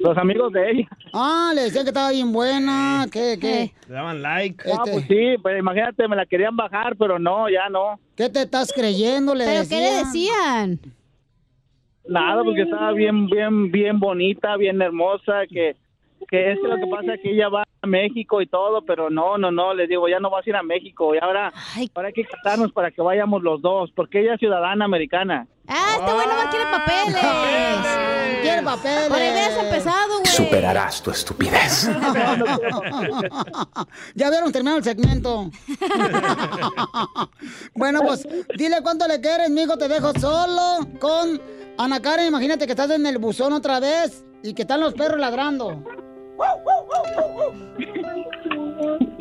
Los amigos de ella. Ah, le decían que estaba bien buena, ¿qué, qué? Le daban like. Ah, pues sí, pero imagínate, me la querían bajar, pero no, ya no. ¿Qué te estás creyendo? Le ¿Pero qué le decían? decían? Nada, porque estaba bien, bien, bien bonita, bien hermosa, que, que es que lo que pasa es que ella va a México y todo, pero no, no, no, les digo, ya no vas a ir a México, y ahora, ahora hay que casarnos para que vayamos los dos, porque ella es ciudadana americana. Ah, este güey nomás quiere papeles. Quiere papeles. Por ahí hubieras empezado, güey. Superarás tu estupidez. *laughs* ya vieron terminado el segmento. *laughs* bueno, pues dile cuánto le quieres, mijo. Te dejo solo con Ana Karen. Imagínate que estás en el buzón otra vez y que están los perros ladrando.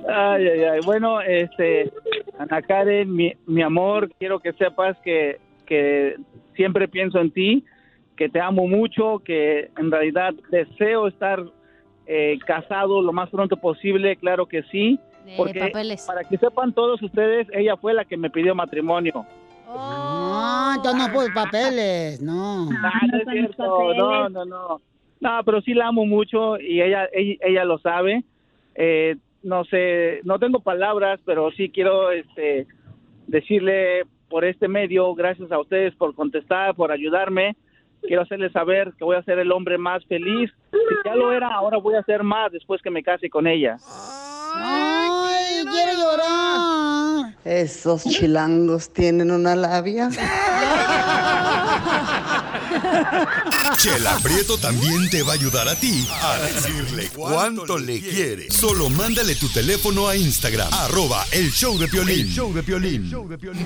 Ay, ay, ay. Bueno, este, Ana Karen, mi, mi amor, quiero que sepas que, que siempre pienso en ti, que te amo mucho, que en realidad deseo estar eh, casado lo más pronto posible, claro que sí. Porque papeles. para que sepan todos ustedes, ella fue la que me pidió matrimonio. Ah, entonces no pues papeles, no. Ah, no es cierto, no, no, no. No, pero sí la amo mucho y ella, ella, ella lo sabe. Eh, no sé, no tengo palabras, pero sí quiero este, decirle por este medio, gracias a ustedes por contestar, por ayudarme. Quiero hacerles saber que voy a ser el hombre más feliz. Si ya lo era, ahora voy a ser más después que me case con ella. Ay, quiero llorar. Esos chilangos tienen una labia. *laughs* Chela Prieto también te va a ayudar a ti a decirle cuánto le quiere. Solo mándale tu teléfono a Instagram, arroba el show de Piolín. El show de Piolín.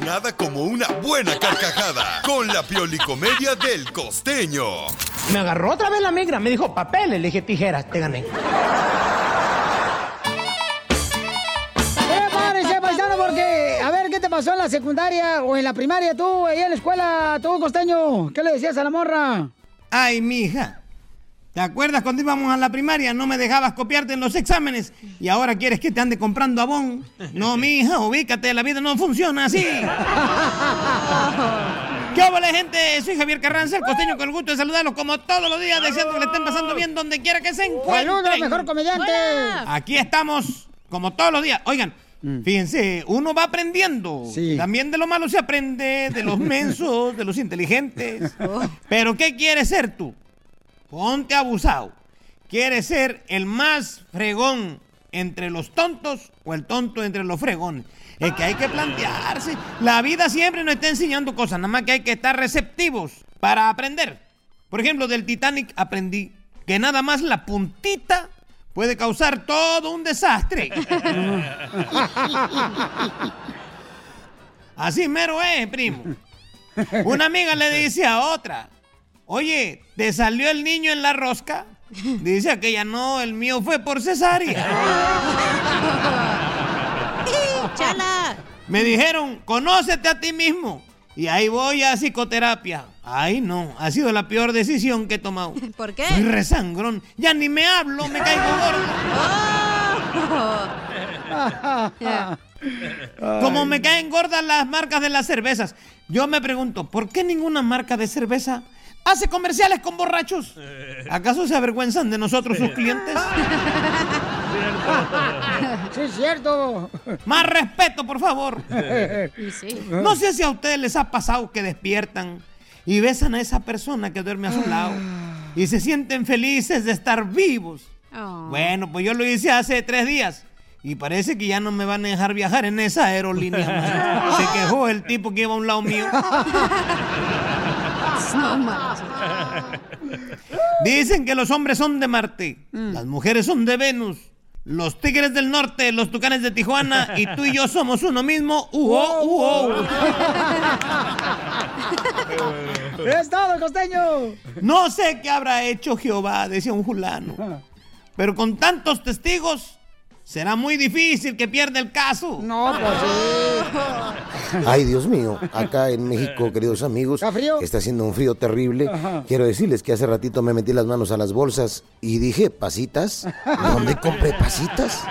Nada como una buena carcajada con la piolicomedia del costeño. Me agarró otra vez la migra, me dijo papeles, le dije tijeras, te gané. Pasó en la secundaria o en la primaria tú, ahí en la escuela, tú, costeño. ¿Qué le decías a la morra? Ay, mija. ¿Te acuerdas cuando íbamos a la primaria? No me dejabas copiarte en los exámenes y ahora quieres que te ande comprando abón. No, mija, ubícate, la vida no funciona así. ¿Qué hola, gente? Soy Javier Carranza, el costeño, con el gusto de saludarlos como todos los días, deseando que le estén pasando bien donde quiera que se encuentren. ¡Saludos, mejor comediante! Aquí estamos, como todos los días. Oigan, fíjense, uno va aprendiendo. También de lo malo se aprende, de los *laughs* mensos, de los inteligentes. Pero ¿qué quieres ser tú? Ponte abusado. ¿Quieres ser el más fregón entre los tontos o el tonto entre los fregones? Es que hay que plantearse. La vida siempre nos está enseñando cosas, nada más que hay que estar receptivos para aprender. Por ejemplo, del Titanic aprendí que nada más la puntita puede causar todo un desastre. Así mero es, primo. Una amiga le dice a otra, oye, ¿te salió el niño en la rosca? Dice aquella, no, el mío fue por cesárea. ¡Chala! Me dijeron, conócete a ti mismo. Y ahí voy a psicoterapia. Ay, no, ha sido la peor decisión que he tomado. *laughs* ¿Por qué? Soy resangrón. Ya ni me hablo, me caigo gordo. *laughs* *laughs* Como me caen gordas las marcas de las cervezas. Yo me pregunto, ¿por qué ninguna marca de cerveza hace comerciales con borrachos? ¿Acaso se avergüenzan de nosotros sus clientes? Sí, es cierto. Más respeto, por favor. No sé si a ustedes les ha pasado que despiertan y besan a esa persona que duerme a su lado y se sienten felices de estar vivos. Bueno, pues yo lo hice hace tres días y parece que ya no me van a dejar viajar en esa aerolínea. *laughs* man. Se quejó el tipo que iba a un lado mío. *laughs* Dicen que los hombres son de Marte, las mujeres son de Venus, los tigres del norte, los tucanes de Tijuana y tú y yo somos uno mismo. ¡Uo, uo! *laughs* ¡Es todo, costeño! No sé qué habrá hecho Jehová, decía un fulano. Pero con tantos testigos, será muy difícil que pierda el caso. No, pues sí. *laughs* Ay, Dios mío, acá en México, queridos amigos, está haciendo un frío terrible. Ajá. Quiero decirles que hace ratito me metí las manos a las bolsas y dije, ¿pasitas? *laughs* ¿Dónde compré pasitas?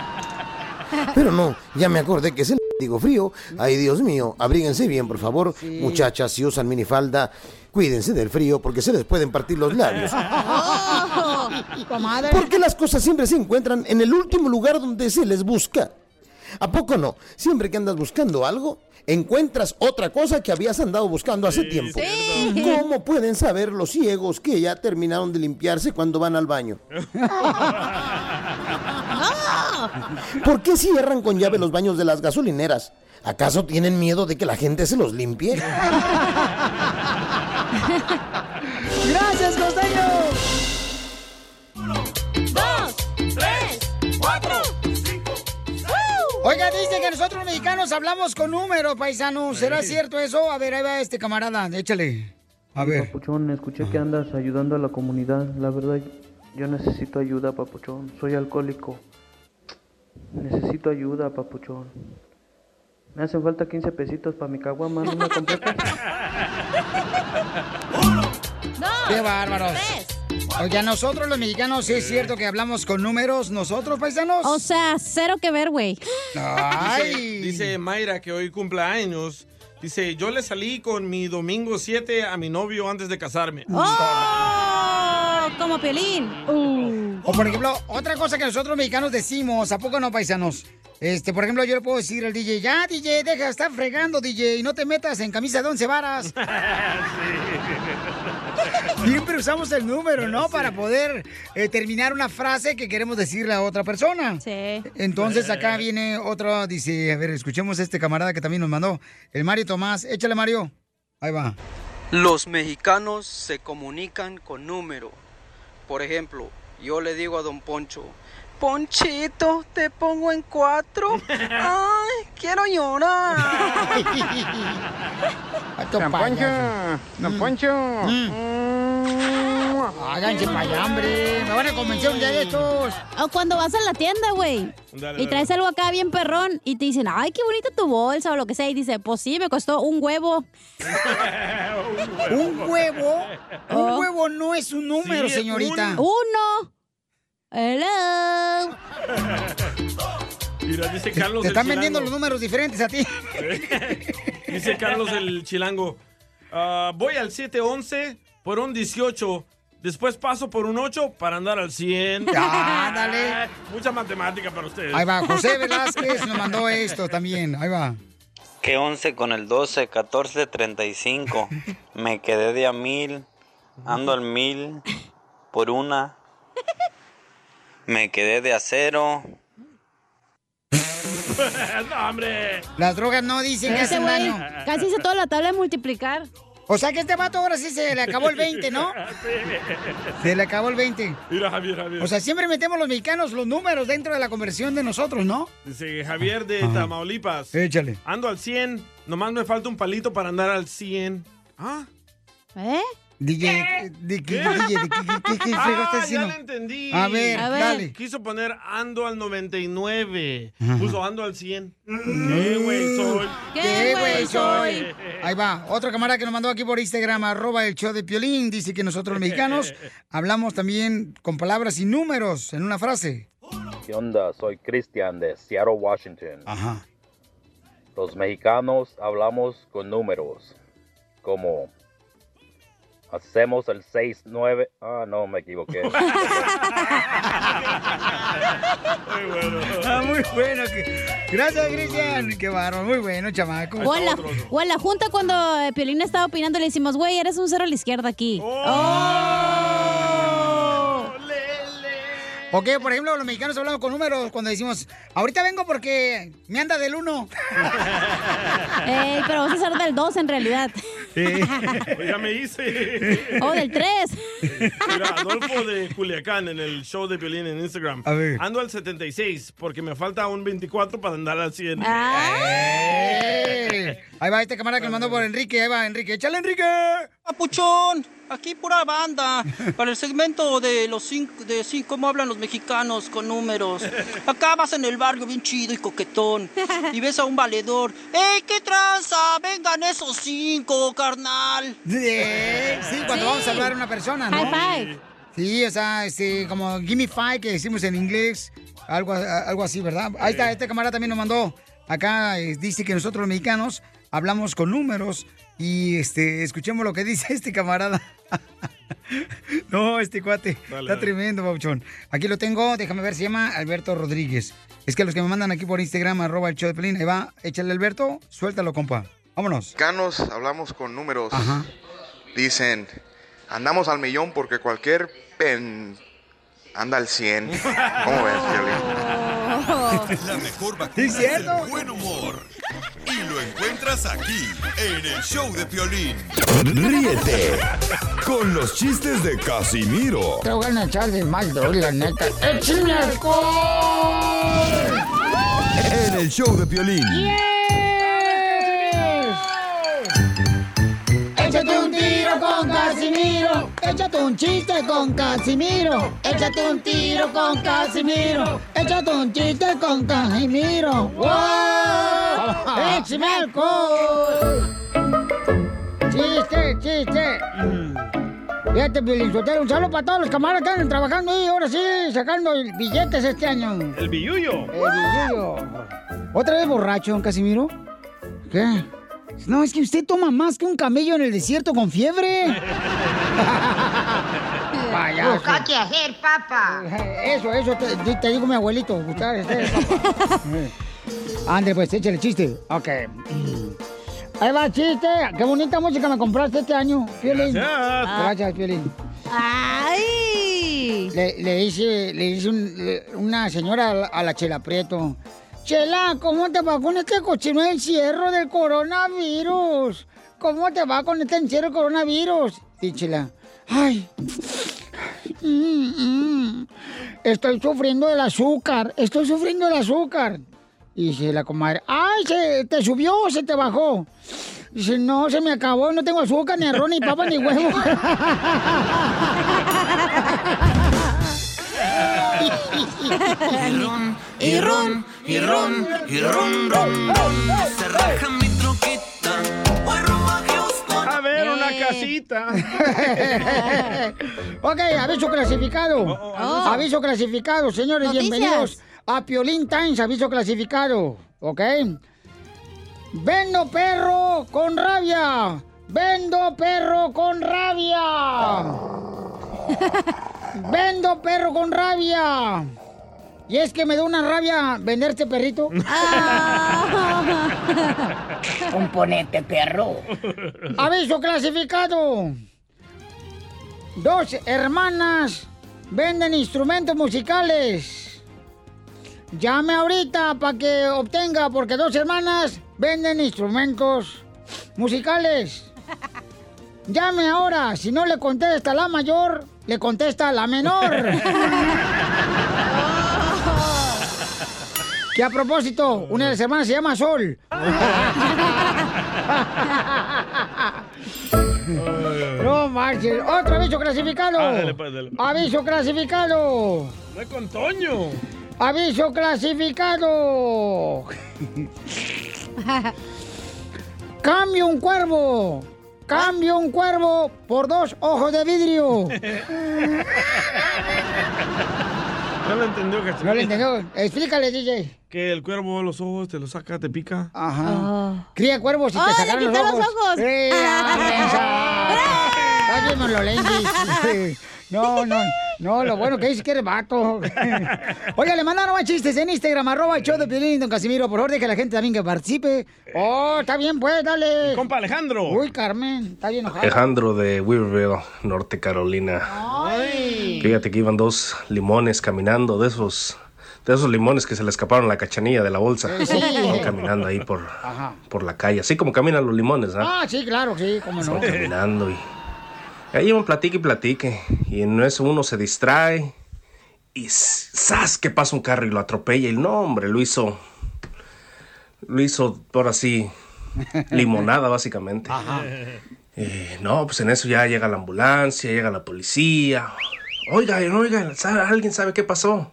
Pero no, ya me acordé que es el digo frío. Ay, Dios mío, abríguense bien, por favor. Muchachas, si usan minifalda, cuídense del frío porque se les pueden partir los labios. *laughs* Oh. Porque las cosas siempre se encuentran en el último lugar donde se les busca. ¿A poco no? Siempre que andas buscando algo, encuentras otra cosa que habías andado buscando hace tiempo. Sí. ¿Cómo pueden saber los ciegos que ya terminaron de limpiarse cuando van al baño? *laughs* ¿Por qué cierran con llave los baños de las gasolineras? ¿Acaso tienen miedo de que la gente se los limpie? *laughs* *laughs* ¡Gracias, costeño! dos, tres, cuatro, cinco. Oiga, dice que nosotros los mexicanos hablamos con números, paisanos. ¿Será cierto eso? A ver, ahí va este camarada, échale. A ver. Papuchón, escuché que andas ayudando a la comunidad. La verdad, yo necesito ayuda, Papuchón. Soy alcohólico. Necesito ayuda, Papuchón. Me hacen falta 15 pesitos para mi caguama, ¿no me completas? *laughs* ¡Qué bárbaros! Oiga, nosotros los mexicanos, ¿sí es cierto que hablamos con números nosotros, paisanos? O sea, cero que ver, güey. Dice, dice Mayra que hoy cumple años. Dice, yo le salí con mi domingo 7 a mi novio antes de casarme. ¡Oh! Como Piolín. Uh. O por ejemplo, otra cosa que nosotros mexicanos decimos, ¿a poco no, paisanos? Este, por ejemplo, yo le puedo decir al DJ, ya, DJ, deja de estar fregando, DJ, y no te metas en camisa de once varas. *laughs* Siempre usamos el número, ¿no? Para poder eh, terminar una frase que queremos decirle a otra persona. Sí. Entonces acá viene otro, dice, a ver, escuchemos a este camarada que también nos mandó, el Mario Tomás. Échale, Mario. Ahí va. Los mexicanos se comunican con número. Por ejemplo, yo le digo a don Poncho, Ponchito, te pongo en cuatro. *laughs* Ay, quiero llorar. *laughs* Don Poncho, don Poncho. Háganse para allá, hombre. Me van a convencer un día de estos. O cuando vas a la tienda, güey. Y traes algo acá bien perrón y te dicen, ay, qué bonita tu bolsa o lo que sea. Y dice, pues sí, me costó un huevo. *laughs* ¿Un huevo? Un Oh. huevo no es un número, Sí, señorita. Uno. Hello. *laughs* Mira, dice Carlos Te están vendiendo chilango. los números diferentes a ti. *laughs* Dice Carlos el chilango. "Ah, voy al 711 por un 18. Después paso por un 8 para andar al 100. Ah, dale. Mucha matemática para ustedes. Ahí va, José *laughs* Velázquez nos mandó esto también. Ahí va. Que 11 con el 12, 14, 35. Me quedé de a mil, ando al mil por una. Me quedé de a cero. *laughs* no, hombre. Las drogas no dicen que Ese hacen güey daño. casi hizo toda la tabla de multiplicar. O sea que este vato ahora sí se le acabó el 20, ¿no? *laughs* Se le acabó el 20. Mira, Javier, Javier. O sea, siempre metemos los mexicanos los números dentro de la conversión de nosotros, ¿no? Dice Javier de Ajá. Tamaulipas. Échale. Ando al 100. Nomás me falta un palito para andar al 100. ¿Ah? ¿Eh? DJ, ¿de qué, DJ, ¿de qué, qué, qué, qué ah, ya lo entendí. A ver, A ver. dale. Quiso poner ando al 99. Ajá. Puso ando al 100. ¿Qué güey soy? ¿Qué güey soy? Ahí va, otro camarada que nos mandó aquí por Instagram, arroba el show de Piolín, dice que nosotros los mexicanos *laughs* hablamos también con palabras y números en una frase. ¿Qué onda? Soy Cristian de Seattle, Washington. Ajá. Los mexicanos hablamos con números, como hacemos el 6-9. Ah, no, me equivoqué. *laughs* Muy bueno. Ah, muy bueno. Gracias, Cristian. Qué bárbaro, muy bueno, chamaco. O en, la, o en la junta cuando eh, Piolín estaba opinando le decimos, güey, eres un cero a la izquierda aquí. Oh. Ok, por ejemplo, los mexicanos hablamos con números cuando decimos, ahorita vengo porque me anda del uno. Ey, pero vas a ser del 2 en realidad. ya me hice. O del 3. Mira, Adolfo de Culiacán en el show de Piolín en Instagram. A ver. Ando al 76 porque me falta un 24 para andar al 100. Ah. ¡Eh! Ahí va este camarada que nos mandó por Enrique. Ahí va, Enrique. ¡Échale, Enrique! Papuchón, aquí pura banda. Para el segmento de los cinco, de cinco, cómo hablan los mexicanos con números. Acá vas en el barrio bien chido y coquetón. Y ves a un valedor. ¡Ey, qué tranza! Vengan esos cinco, carnal. Sí, sí, cuando vamos a saludar a una persona, ¿no? High five. Sí, o sea, este, como Gimme Five que decimos en inglés, algo, algo así, ¿verdad? Ahí está, este camarada también nos mandó acá, eh, dice que nosotros los mexicanos hablamos con números y este, escuchemos lo que dice este camarada. *laughs* no, este cuate, Dale, está dale. tremendo, Pauchón. Aquí lo tengo, déjame ver, se llama Alberto Rodríguez. Es que los que me mandan aquí por Instagram, arroba el show de Pelín, ahí va, échale Alberto, suéltalo, compa. Vámonos. mexicanos hablamos con números. Dicen, andamos al millón porque cualquier pen anda al 100. ¿Cómo ves? La mejor vacuna ¿Sí, es cierto? el buen humor. Y lo encuentras aquí, en el show de Piolín. Ríete con los chistes de Casimiro Te voy a echar de mal, la neta. ¡Échame alcohol! En el show de Piolín. Échate Échate un chiste con Casimiro. Échate un tiro con Casimiro. Échate un chiste con Casimiro. ¡Wow! ¡Échame alcohol! ¡Chiste, chiste! Fíjate, Piolinsotero, un saludo para todos los camaradas que andan trabajando ahí, ahora sí, sacando billetes este año. El billuyo. El billuyo. ¿Otra vez borracho, don Casimiro? ¿Qué? No, es que usted toma más que un camello en el desierto con fiebre. *laughs* Payaso. Busca qué hacer, papá. Eso, eso, te, te digo mi abuelito. buscar este, papá. *laughs* Ande, pues, échale chiste. Ok. Ahí va, chiste. Qué bonita música me compraste este año, Piolín. Gracias. Gracias, Piolín. ¡Ay! Le, le dice, le dice un- le- una señora a la, a la Chela Prieto. Chela, ¿cómo te va con este cochino encierro del coronavirus? ¿Cómo te va con este encierro del coronavirus? Y Chela, ay, mm, mm, estoy sufriendo del azúcar, estoy sufriendo del azúcar. Y dice la comadre, ay, ¿se te subió o se te bajó? Dice, no, se me acabó, no tengo azúcar, ni arroz, ni papa, ni huevo. *laughs* *laughs* Y ron, y ron, y ron, ron, ron. Se raja mi troquita. A ver, una casita. *laughs* ok, aviso clasificado. Aviso clasificado, señores, Noticias. bienvenidos a Piolín Times, aviso clasificado. ¿Ok? Vendo perro con rabia. Vendo perro con rabia. *laughs* Vendo perro con rabia. Y es que me da una rabia vender este perrito. *laughs* Componente perro. Aviso clasificado. Dos hermanas venden instrumentos musicales. Llame ahorita para que obtenga, porque dos hermanas venden instrumentos musicales. Llame ahora, si no le contesta la mayor, le contesta la menor. *laughs* que a propósito, una de las hermanas se llama Sol. *laughs* No marches. Otro aviso clasificado. Ah, dale, pues, dale. Aviso clasificado. No es con Toño. Aviso clasificado. *laughs* Cambio un cuervo. Cambio un cuervo por dos ojos de vidrio. *laughs* No lo entendió, Casimiro. No lo entendió. Explícale, DJ. Que el cuervo los ojos te lo saca, te pica. Ajá. Cría cuervos y te ¡Oh, le sacaron los quitó ojos. los ojos! ¡Eh, *laughs* los lentes. No, no, no, lo bueno que dice que eres vato. Oiga, le mandaron más chistes en Instagram, arroba el show de Piolín, don Casimiro. Por favor, deje a la gente también que participe. Oh, está bien, pues, dale. Compa Alejandro. Uy, Carmen, está bien enojado. Alejandro de Weaverville, Norte Carolina. Ay. Fíjate que iban dos limones caminando, de esos, de esos limones que se le escaparon la cachanilla de la bolsa. Sí. Iban caminando ahí por, Ajá. por la calle, así como caminan los limones, ¿ah? Ah, sí, claro, sí, cómo no. Van caminando y ahí iban platique y platique. Y en eso uno se distrae y ¡zas! que pasa un carro y lo atropella. Y no, hombre, lo hizo, lo hizo por así, *laughs* limonada básicamente. Eh, no, pues en eso ya llega la ambulancia, llega la policía. Oigan, ¿sabe- ¿alguien sabe qué pasó?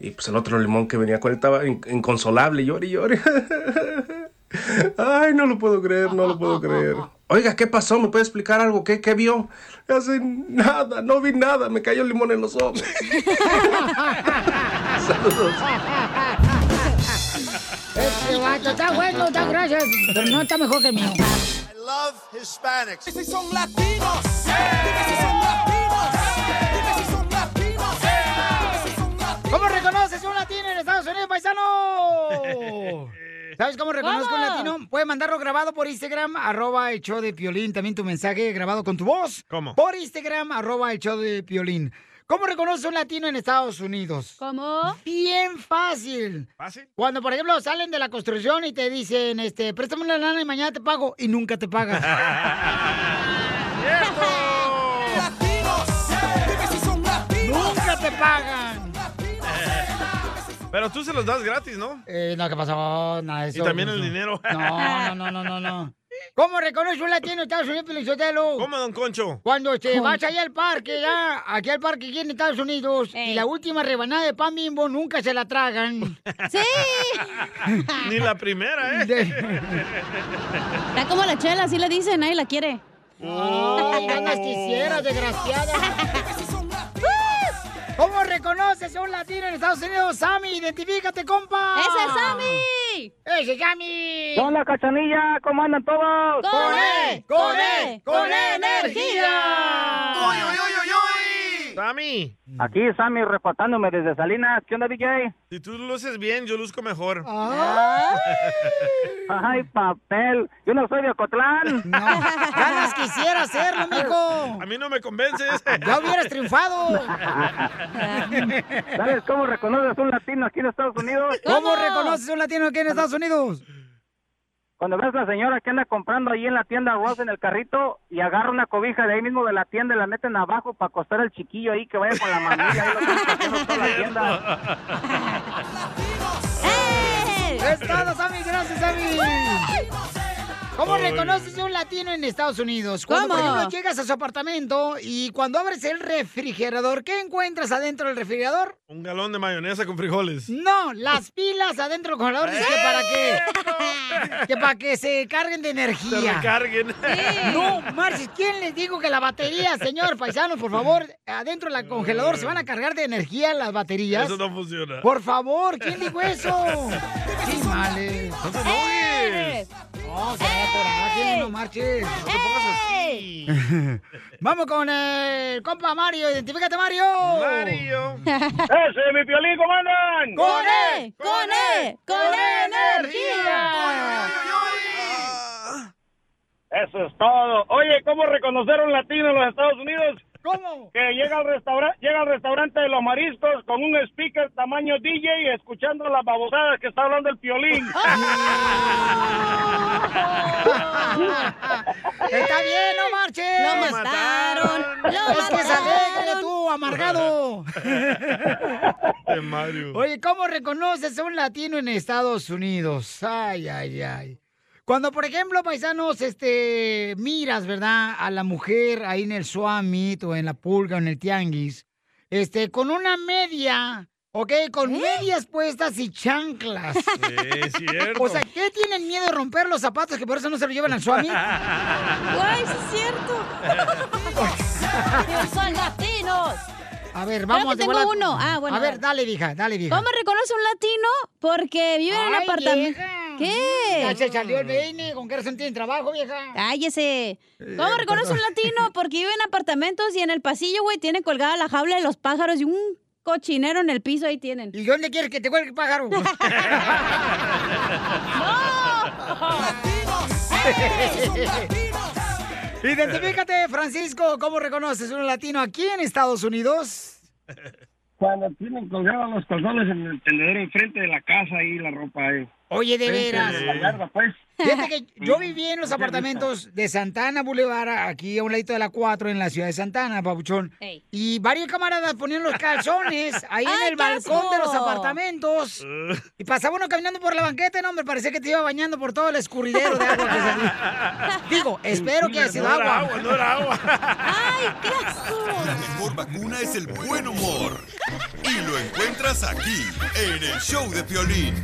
Y pues el otro limón que venía con él estaba in- inconsolable, llore y llore. *laughs* Ay, no lo puedo creer, no lo puedo creer. Oiga, ¿qué pasó? ¿Me puede explicar algo? ¿Qué, qué vio? Hace nada, no vi nada. Me cayó el limón en los ojos. *laughs* Saludos. Este vato está bueno, está gracias, pero no está mejor que el mío. I love Hispanics. Dime si son latinos. Dime si son latinos. Dime si son latinos. Dime si son latinos. ¿Cómo reconoces un latino en Estados Unidos, paisano? ¿Sabes cómo reconozco un latino? Puedes mandarlo grabado por Instagram, arroba el show de Piolín. También tu mensaje grabado con tu voz. ¿Cómo? Por Instagram, arroba el show de Piolín. ¿Cómo reconoce un latino en Estados Unidos? ¿Cómo? Bien fácil. ¿Fácil? Cuando, por ejemplo, salen de la construcción y te dicen, este, préstame una lana y mañana te pago, y nunca te pagan. Dime si son latinos. ¡Nunca te pagan! Pero tú se los das gratis, ¿no? Eh, no, ¿qué pasó? Nada de Y eso. también el no. dinero. No, no, no, no, no. ¿Cómo reconoce un latino en Estados Unidos, Pelizotelo? ¿Cómo, don Concho? Cuando te vas allá al parque, ya, aquí al parque aquí en Estados Unidos, y la última rebanada de pan bimbo nunca se la tragan. *laughs* ¡Sí! Ni la primera, ¿eh? Está como la chela, así le dicen, nadie la quiere. Ay, ganas quisieras, desgraciada. *laughs* ¿Cómo reconoces a un latino en Estados Unidos? Sammy, identifícate, compa. ¡Ese es Sammy! ¡Ese es Sammy! ¿Qué onda, cachanilla? ¿Cómo andan todos? ¡Con E! ¡Con E! ¡Con energía! ¡Uy, uy, uy, uy, uy! Sammy, Aquí Sammy reportándome desde Salinas. ¿Qué onda, DJ? si tú luces bien, yo luzco mejor. Ay, papel. Yo no soy de Ocotlán. *laughs* Ganas quisiera hacerlo, mijo. A mí no me convences. *laughs* Ya hubieras triunfado. *laughs* ¿Sabes cómo reconoces un latino aquí en Estados Unidos? ¿Cómo reconoces un latino aquí en Estados Unidos? Cuando ves a la señora que anda comprando ahí en la tienda arroz en el carrito y agarra una cobija de ahí mismo de la tienda y la meten abajo para acostar al chiquillo ahí que vaya con la mamilla ahí lo toda la tienda. *laughs* Es todo, Sammy. Gracias, Sammy. ¿Cómo Ay. reconoces a un latino en Estados Unidos? Cuando, por ejemplo, llegas a su apartamento y cuando abres el refrigerador, ¿qué encuentras adentro del refrigerador? Un galón de mayonesa con frijoles. No, las pilas adentro del congelador. Dice que para qué. Que para que se carguen de Se energía. recarguen. No, Marcis, ¿quién les dijo que la batería, señor paisano, por favor, adentro del congelador se van a cargar de energía las baterías? Eso no funciona. Por favor, ¿quién dijo eso? *laughs* Sí, males. No te enojes. No, se da coraje, no marches. No te pongas así. Vamos con el compa Mario. Identifícate, Mario. Mario. *laughs* ¡Ese, mi piolín, cómo andan! ¡Con E! ¡Con E! ¡Con energía! Eso es todo. Oye, ¿cómo reconocer a un latino en los Estados Unidos? ¿Cómo? Que llega al restaurante, llega al restaurante de los mariscos con un speaker tamaño DJ escuchando las babosadas que está hablando el piolín. *laughs* Está bien, no marches. Lo mataron, lo Es que se tú, amargado. *laughs* Mario. Oye, ¿cómo reconoces a un latino en Estados Unidos? Ay, ay, ay. Cuando, por ejemplo, paisanos, este, miras, ¿verdad? A la mujer ahí en el Suamit o en la pulga o en el tianguis, este, con una media, ¿ok? Con medias puestas y chanclas. *laughs* Sí, es cierto. O sea, ¿qué tienen miedo de romper los zapatos que por eso no se lo llevan al Suamit? *laughs* Güey, sí es cierto. *laughs* Son latinos. A ver, Creo vamos que de tengo uno. Ah, bueno. A ver, dale, vieja, dale, vieja. ¿Cómo reconoce un latino? Porque vive en un apartamento. ¿Qué? Ya se salió el peine, ¿con qué razón tienen trabajo, vieja? Cállese. ¿Cómo reconoce un latino? *laughs* Porque vive en apartamentos y en el pasillo, güey, tiene colgada la jaula de los pájaros y un cochinero en el piso ahí tienen. ¿Y dónde quieres que te cuelgue el pájaro? *laughs* *laughs* Identifícate, Francisco, ¿cómo reconoces un latino aquí en Estados Unidos? Cuando tienen colgados los calzones en el tendedero enfrente de la casa ahí, la ropa ahí. Oye, de veras. pues. Fíjate que *laughs* yo viví en los apartamentos de Santana Boulevard, aquí a un ladito de la 4, en la ciudad de Santana, papuchón. Ey. Y varios camaradas ponían los calzones ahí en *laughs* ¡Ay, el balcón de los apartamentos. *laughs* Y pasaba uno caminando por la banqueta, no, me parecía que te iba bañando por todo el escurridero de agua que salía. Digo, espero que haya sido No era agua. agua, no era agua. ¡Ay, qué asco! La mejor vacuna es el buen humor. Y lo encuentras aquí, en el show de Piolín.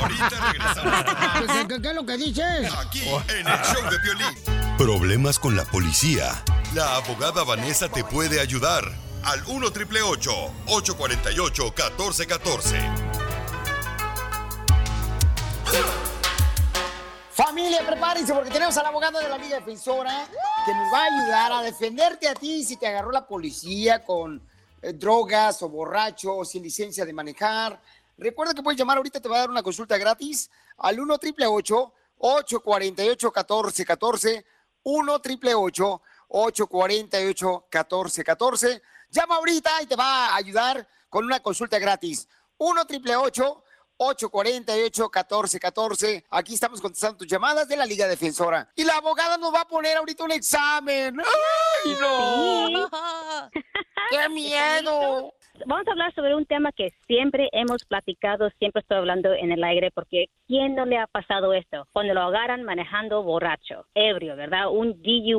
Ahorita regresamos. ¿Qué, es lo que dices? Aquí, en el show de Piolín. ¿Problemas con la policía? La abogada Vanessa te puede ayudar. Al 1 triple 848 1414. Familia, prepárense porque tenemos al abogado de la Liga Defensora que nos va a ayudar a defenderte a ti si te agarró la policía con eh, drogas o borracho o sin licencia de manejar. Recuerda que puedes llamar ahorita, te va a dar una consulta gratis al 1 triple 848 1414 1 triple 848 1414 Llama ahorita y te va a ayudar con una consulta gratis. 1 triple 848-1414. Aquí estamos contestando tus llamadas de la Liga Defensora. Y la abogada nos va a poner ahorita un examen. ¡Ay, no! ¡Qué miedo! *laughs* Vamos a hablar sobre un tema que siempre hemos platicado, siempre estoy hablando en el aire, porque ¿quién no le ha pasado esto? Cuando lo agarran manejando borracho, ebrio, ¿verdad? Un DUI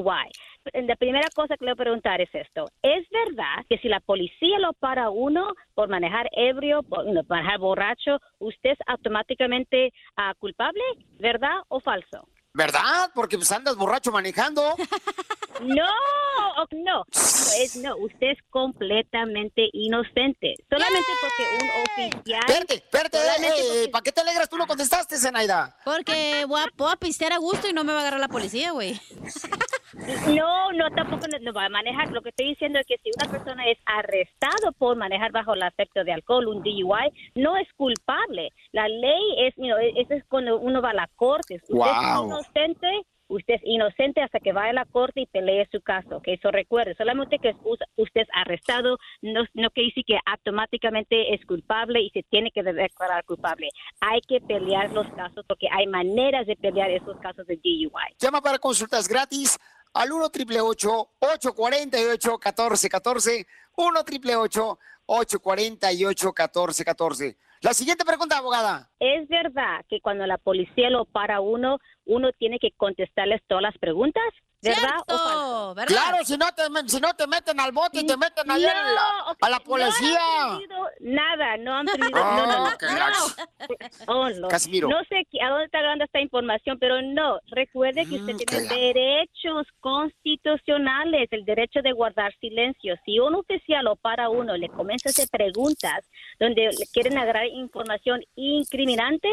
la primera cosa que le voy a preguntar es esto. ¿Es verdad que si la policía lo para uno por manejar ebrio, por manejar borracho, usted es automáticamente ah, culpable? ¿Verdad o falso? ¿Verdad? Porque pues andas borracho manejando. *laughs* No, no, no es no. Usted es completamente inocente. Solamente porque un oficial. Espérate, espérate, eh, ¿para qué te alegras? Tú no contestaste, Zenaida. Porque voy a, puedo pistear a gusto y no me va a agarrar la policía, güey. *laughs* No, no, tampoco no, no va a manejar. Lo que estoy diciendo es que si una persona es arrestado por manejar bajo el efecto de alcohol, un DUI, no es culpable. La ley es, you know, eso es cuando uno va a la corte. Usted es inocente usted es inocente hasta que vaya a la corte y pelee su caso. Que eso recuerde, solamente que usted es arrestado no, no quiere decir que automáticamente es culpable y se tiene que declarar culpable. Hay que pelear los casos porque hay maneras de pelear esos casos de DUI. Llama para consultas gratis al 1 888 848 1414 1 888 848 1414 La siguiente pregunta, abogada. ¿Es verdad que cuando la policía lo para uno, uno tiene que contestarles todas las preguntas? ¿Verdad o? Claro, si no, te, si no te meten al bote y te meten ahí a la- a la policía. No han aprendido nada, no han aprendido. Oh, no, no, no. no. Oh, no. Casimiro. No sé a dónde está dando esta información, pero no. Recuerde que usted tiene derechos constitucionales, el derecho de guardar silencio. Si un oficial lo para uno, le comienza a hacer preguntas donde le quieren agarrar información incriminante,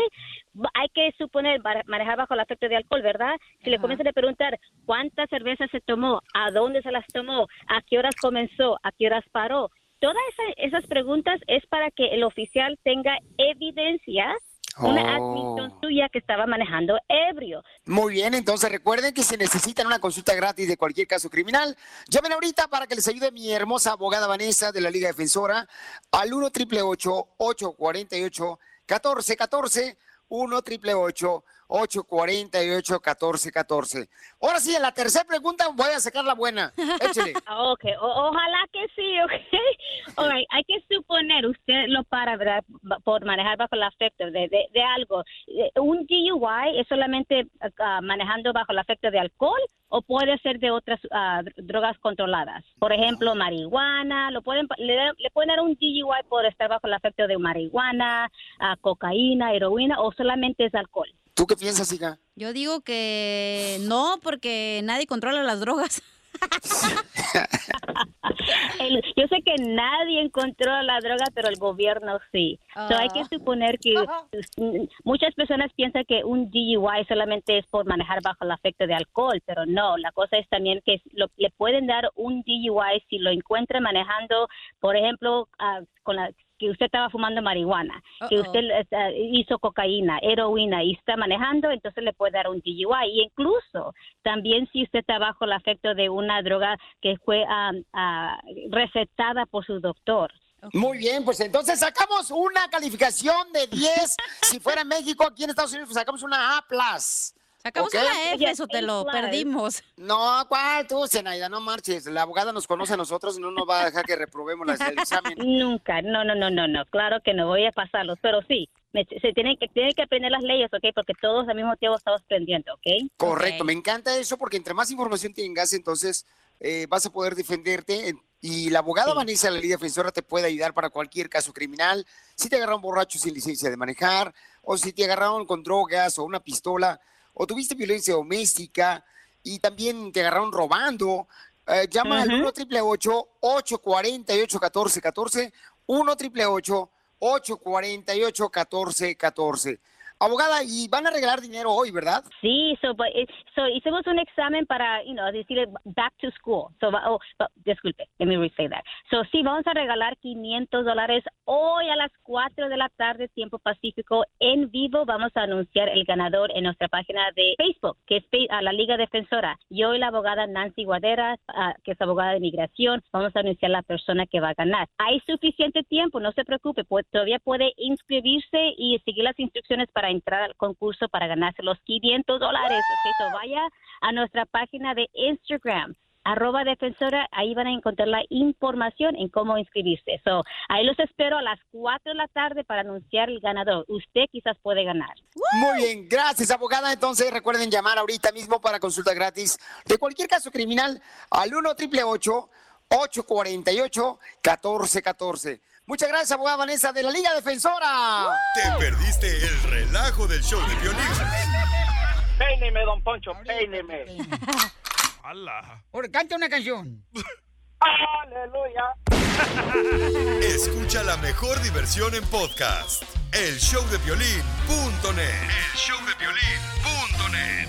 hay que suponer manejar bajo el efecto de alcohol, ¿verdad? Si le comienzan a preguntar cuántas cervezas se tomó, a dónde se las tomó, a qué horas comenzó, a qué horas paró. Todas esa- esas preguntas es para que el oficial tenga evidencia, una Oh. admisión suya que estaba manejando ebrio. Muy bien, entonces recuerden que si necesitan una consulta gratis de cualquier caso criminal, llamen ahorita para que les ayude mi hermosa abogada Vanessa de la Liga Defensora al 1 888 848 1414 1 888 848 1414 Ahora sí, en la tercera pregunta voy a sacar la buena. Échale. *laughs* Ok, o- ojalá que sí, *laughs* ok. All right, Hay que suponer, usted lo para, Por manejar bajo el afecto de, de, de algo. Eh, ¿Un DUI es solamente ah, manejando bajo el afecto de alcohol o puede ser de otras ah, dr- drogas controladas? Por ejemplo, marihuana, lo pueden, le, le pueden dar un DUI por estar bajo el afecto de marihuana, ah, cocaína, heroína o solamente es alcohol. ¿Tú qué piensas, hija? Yo digo que no, porque nadie controla las drogas. *laughs* El- yo sé que nadie encontró la droga, pero el gobierno sí. So, hay que suponer que muchas personas piensan que un DUI solamente es por manejar bajo el afecto de alcohol, pero no. La cosa es también que lo- le pueden dar un DUI si lo encuentra manejando, por ejemplo, ah, con la que usted estaba fumando marihuana, que usted eh, hizo cocaína, heroína y está manejando, entonces le puede dar un DUI. Y incluso también si usted está bajo el afecto de una droga que fue ah, ah, recetada por su doctor. Muy bien, pues entonces sacamos una calificación de 10. *laughs* si fuera en México, aquí en Estados Unidos, pues sacamos una A+. Sacamos ¿ok? una F, eso te lo perdimos. No, ¿cuál tú, Zenaida? No marches. La abogada nos conoce a nosotros y no nos va a dejar que reprobemos el examen. *laughs* Nunca, no, no, no, no, no, claro que no voy a pasarlos, pero sí, me- se tienen que, tienen que aprender las leyes, ¿ok? Porque todos al mismo tiempo estamos aprendiendo, ¿ok? Correcto, me encanta eso porque entre más información tengas, entonces eh, vas a poder defenderte. Y la abogada Vanessa, la Liga Defensora, te puede ayudar para cualquier caso criminal. Si te agarraron borracho sin licencia de manejar, o si te agarraron con drogas o una pistola, o tuviste violencia doméstica, y también te agarraron robando, eh, llama al 1 888 848 1414 1 888 848 1414 Abogada, y van a regalar dinero hoy, ¿verdad? Sí, so, but so hicimos un examen para, you know, decirle back to school. So, oh, disculpe, let me resay that. So, sí, vamos a regalar 500 dólares hoy a las 4 de la tarde, tiempo pacífico, en vivo. Vamos a anunciar el ganador en nuestra página de Facebook, que es a la Liga Defensora. Yo y la abogada Nancy Guadera, ah, que es abogada de inmigración, vamos a anunciar la persona que va a ganar. Hay suficiente tiempo, no se preocupe, pues, todavía puede inscribirse y seguir las instrucciones para entrar al concurso para ganarse los 500 dólares. Ok, so vaya a nuestra página de Instagram arroba defensora, ahí van a encontrar la información en cómo inscribirse. So, ahí los espero a las 4 de la tarde para anunciar el ganador. Usted quizás puede ganar. Muy bien, gracias abogada. Entonces recuerden llamar ahorita mismo para consulta gratis de cualquier caso criminal al 1 888 848 1414 Muchas gracias, abogada Vanessa de la Liga Defensora. Te perdiste el relajo del show de violín. Peíneme, don Poncho, peíneme. Ahora, canta una canción. Aleluya. Escucha la mejor diversión en podcast. El show de violín.net. El show de violín.net.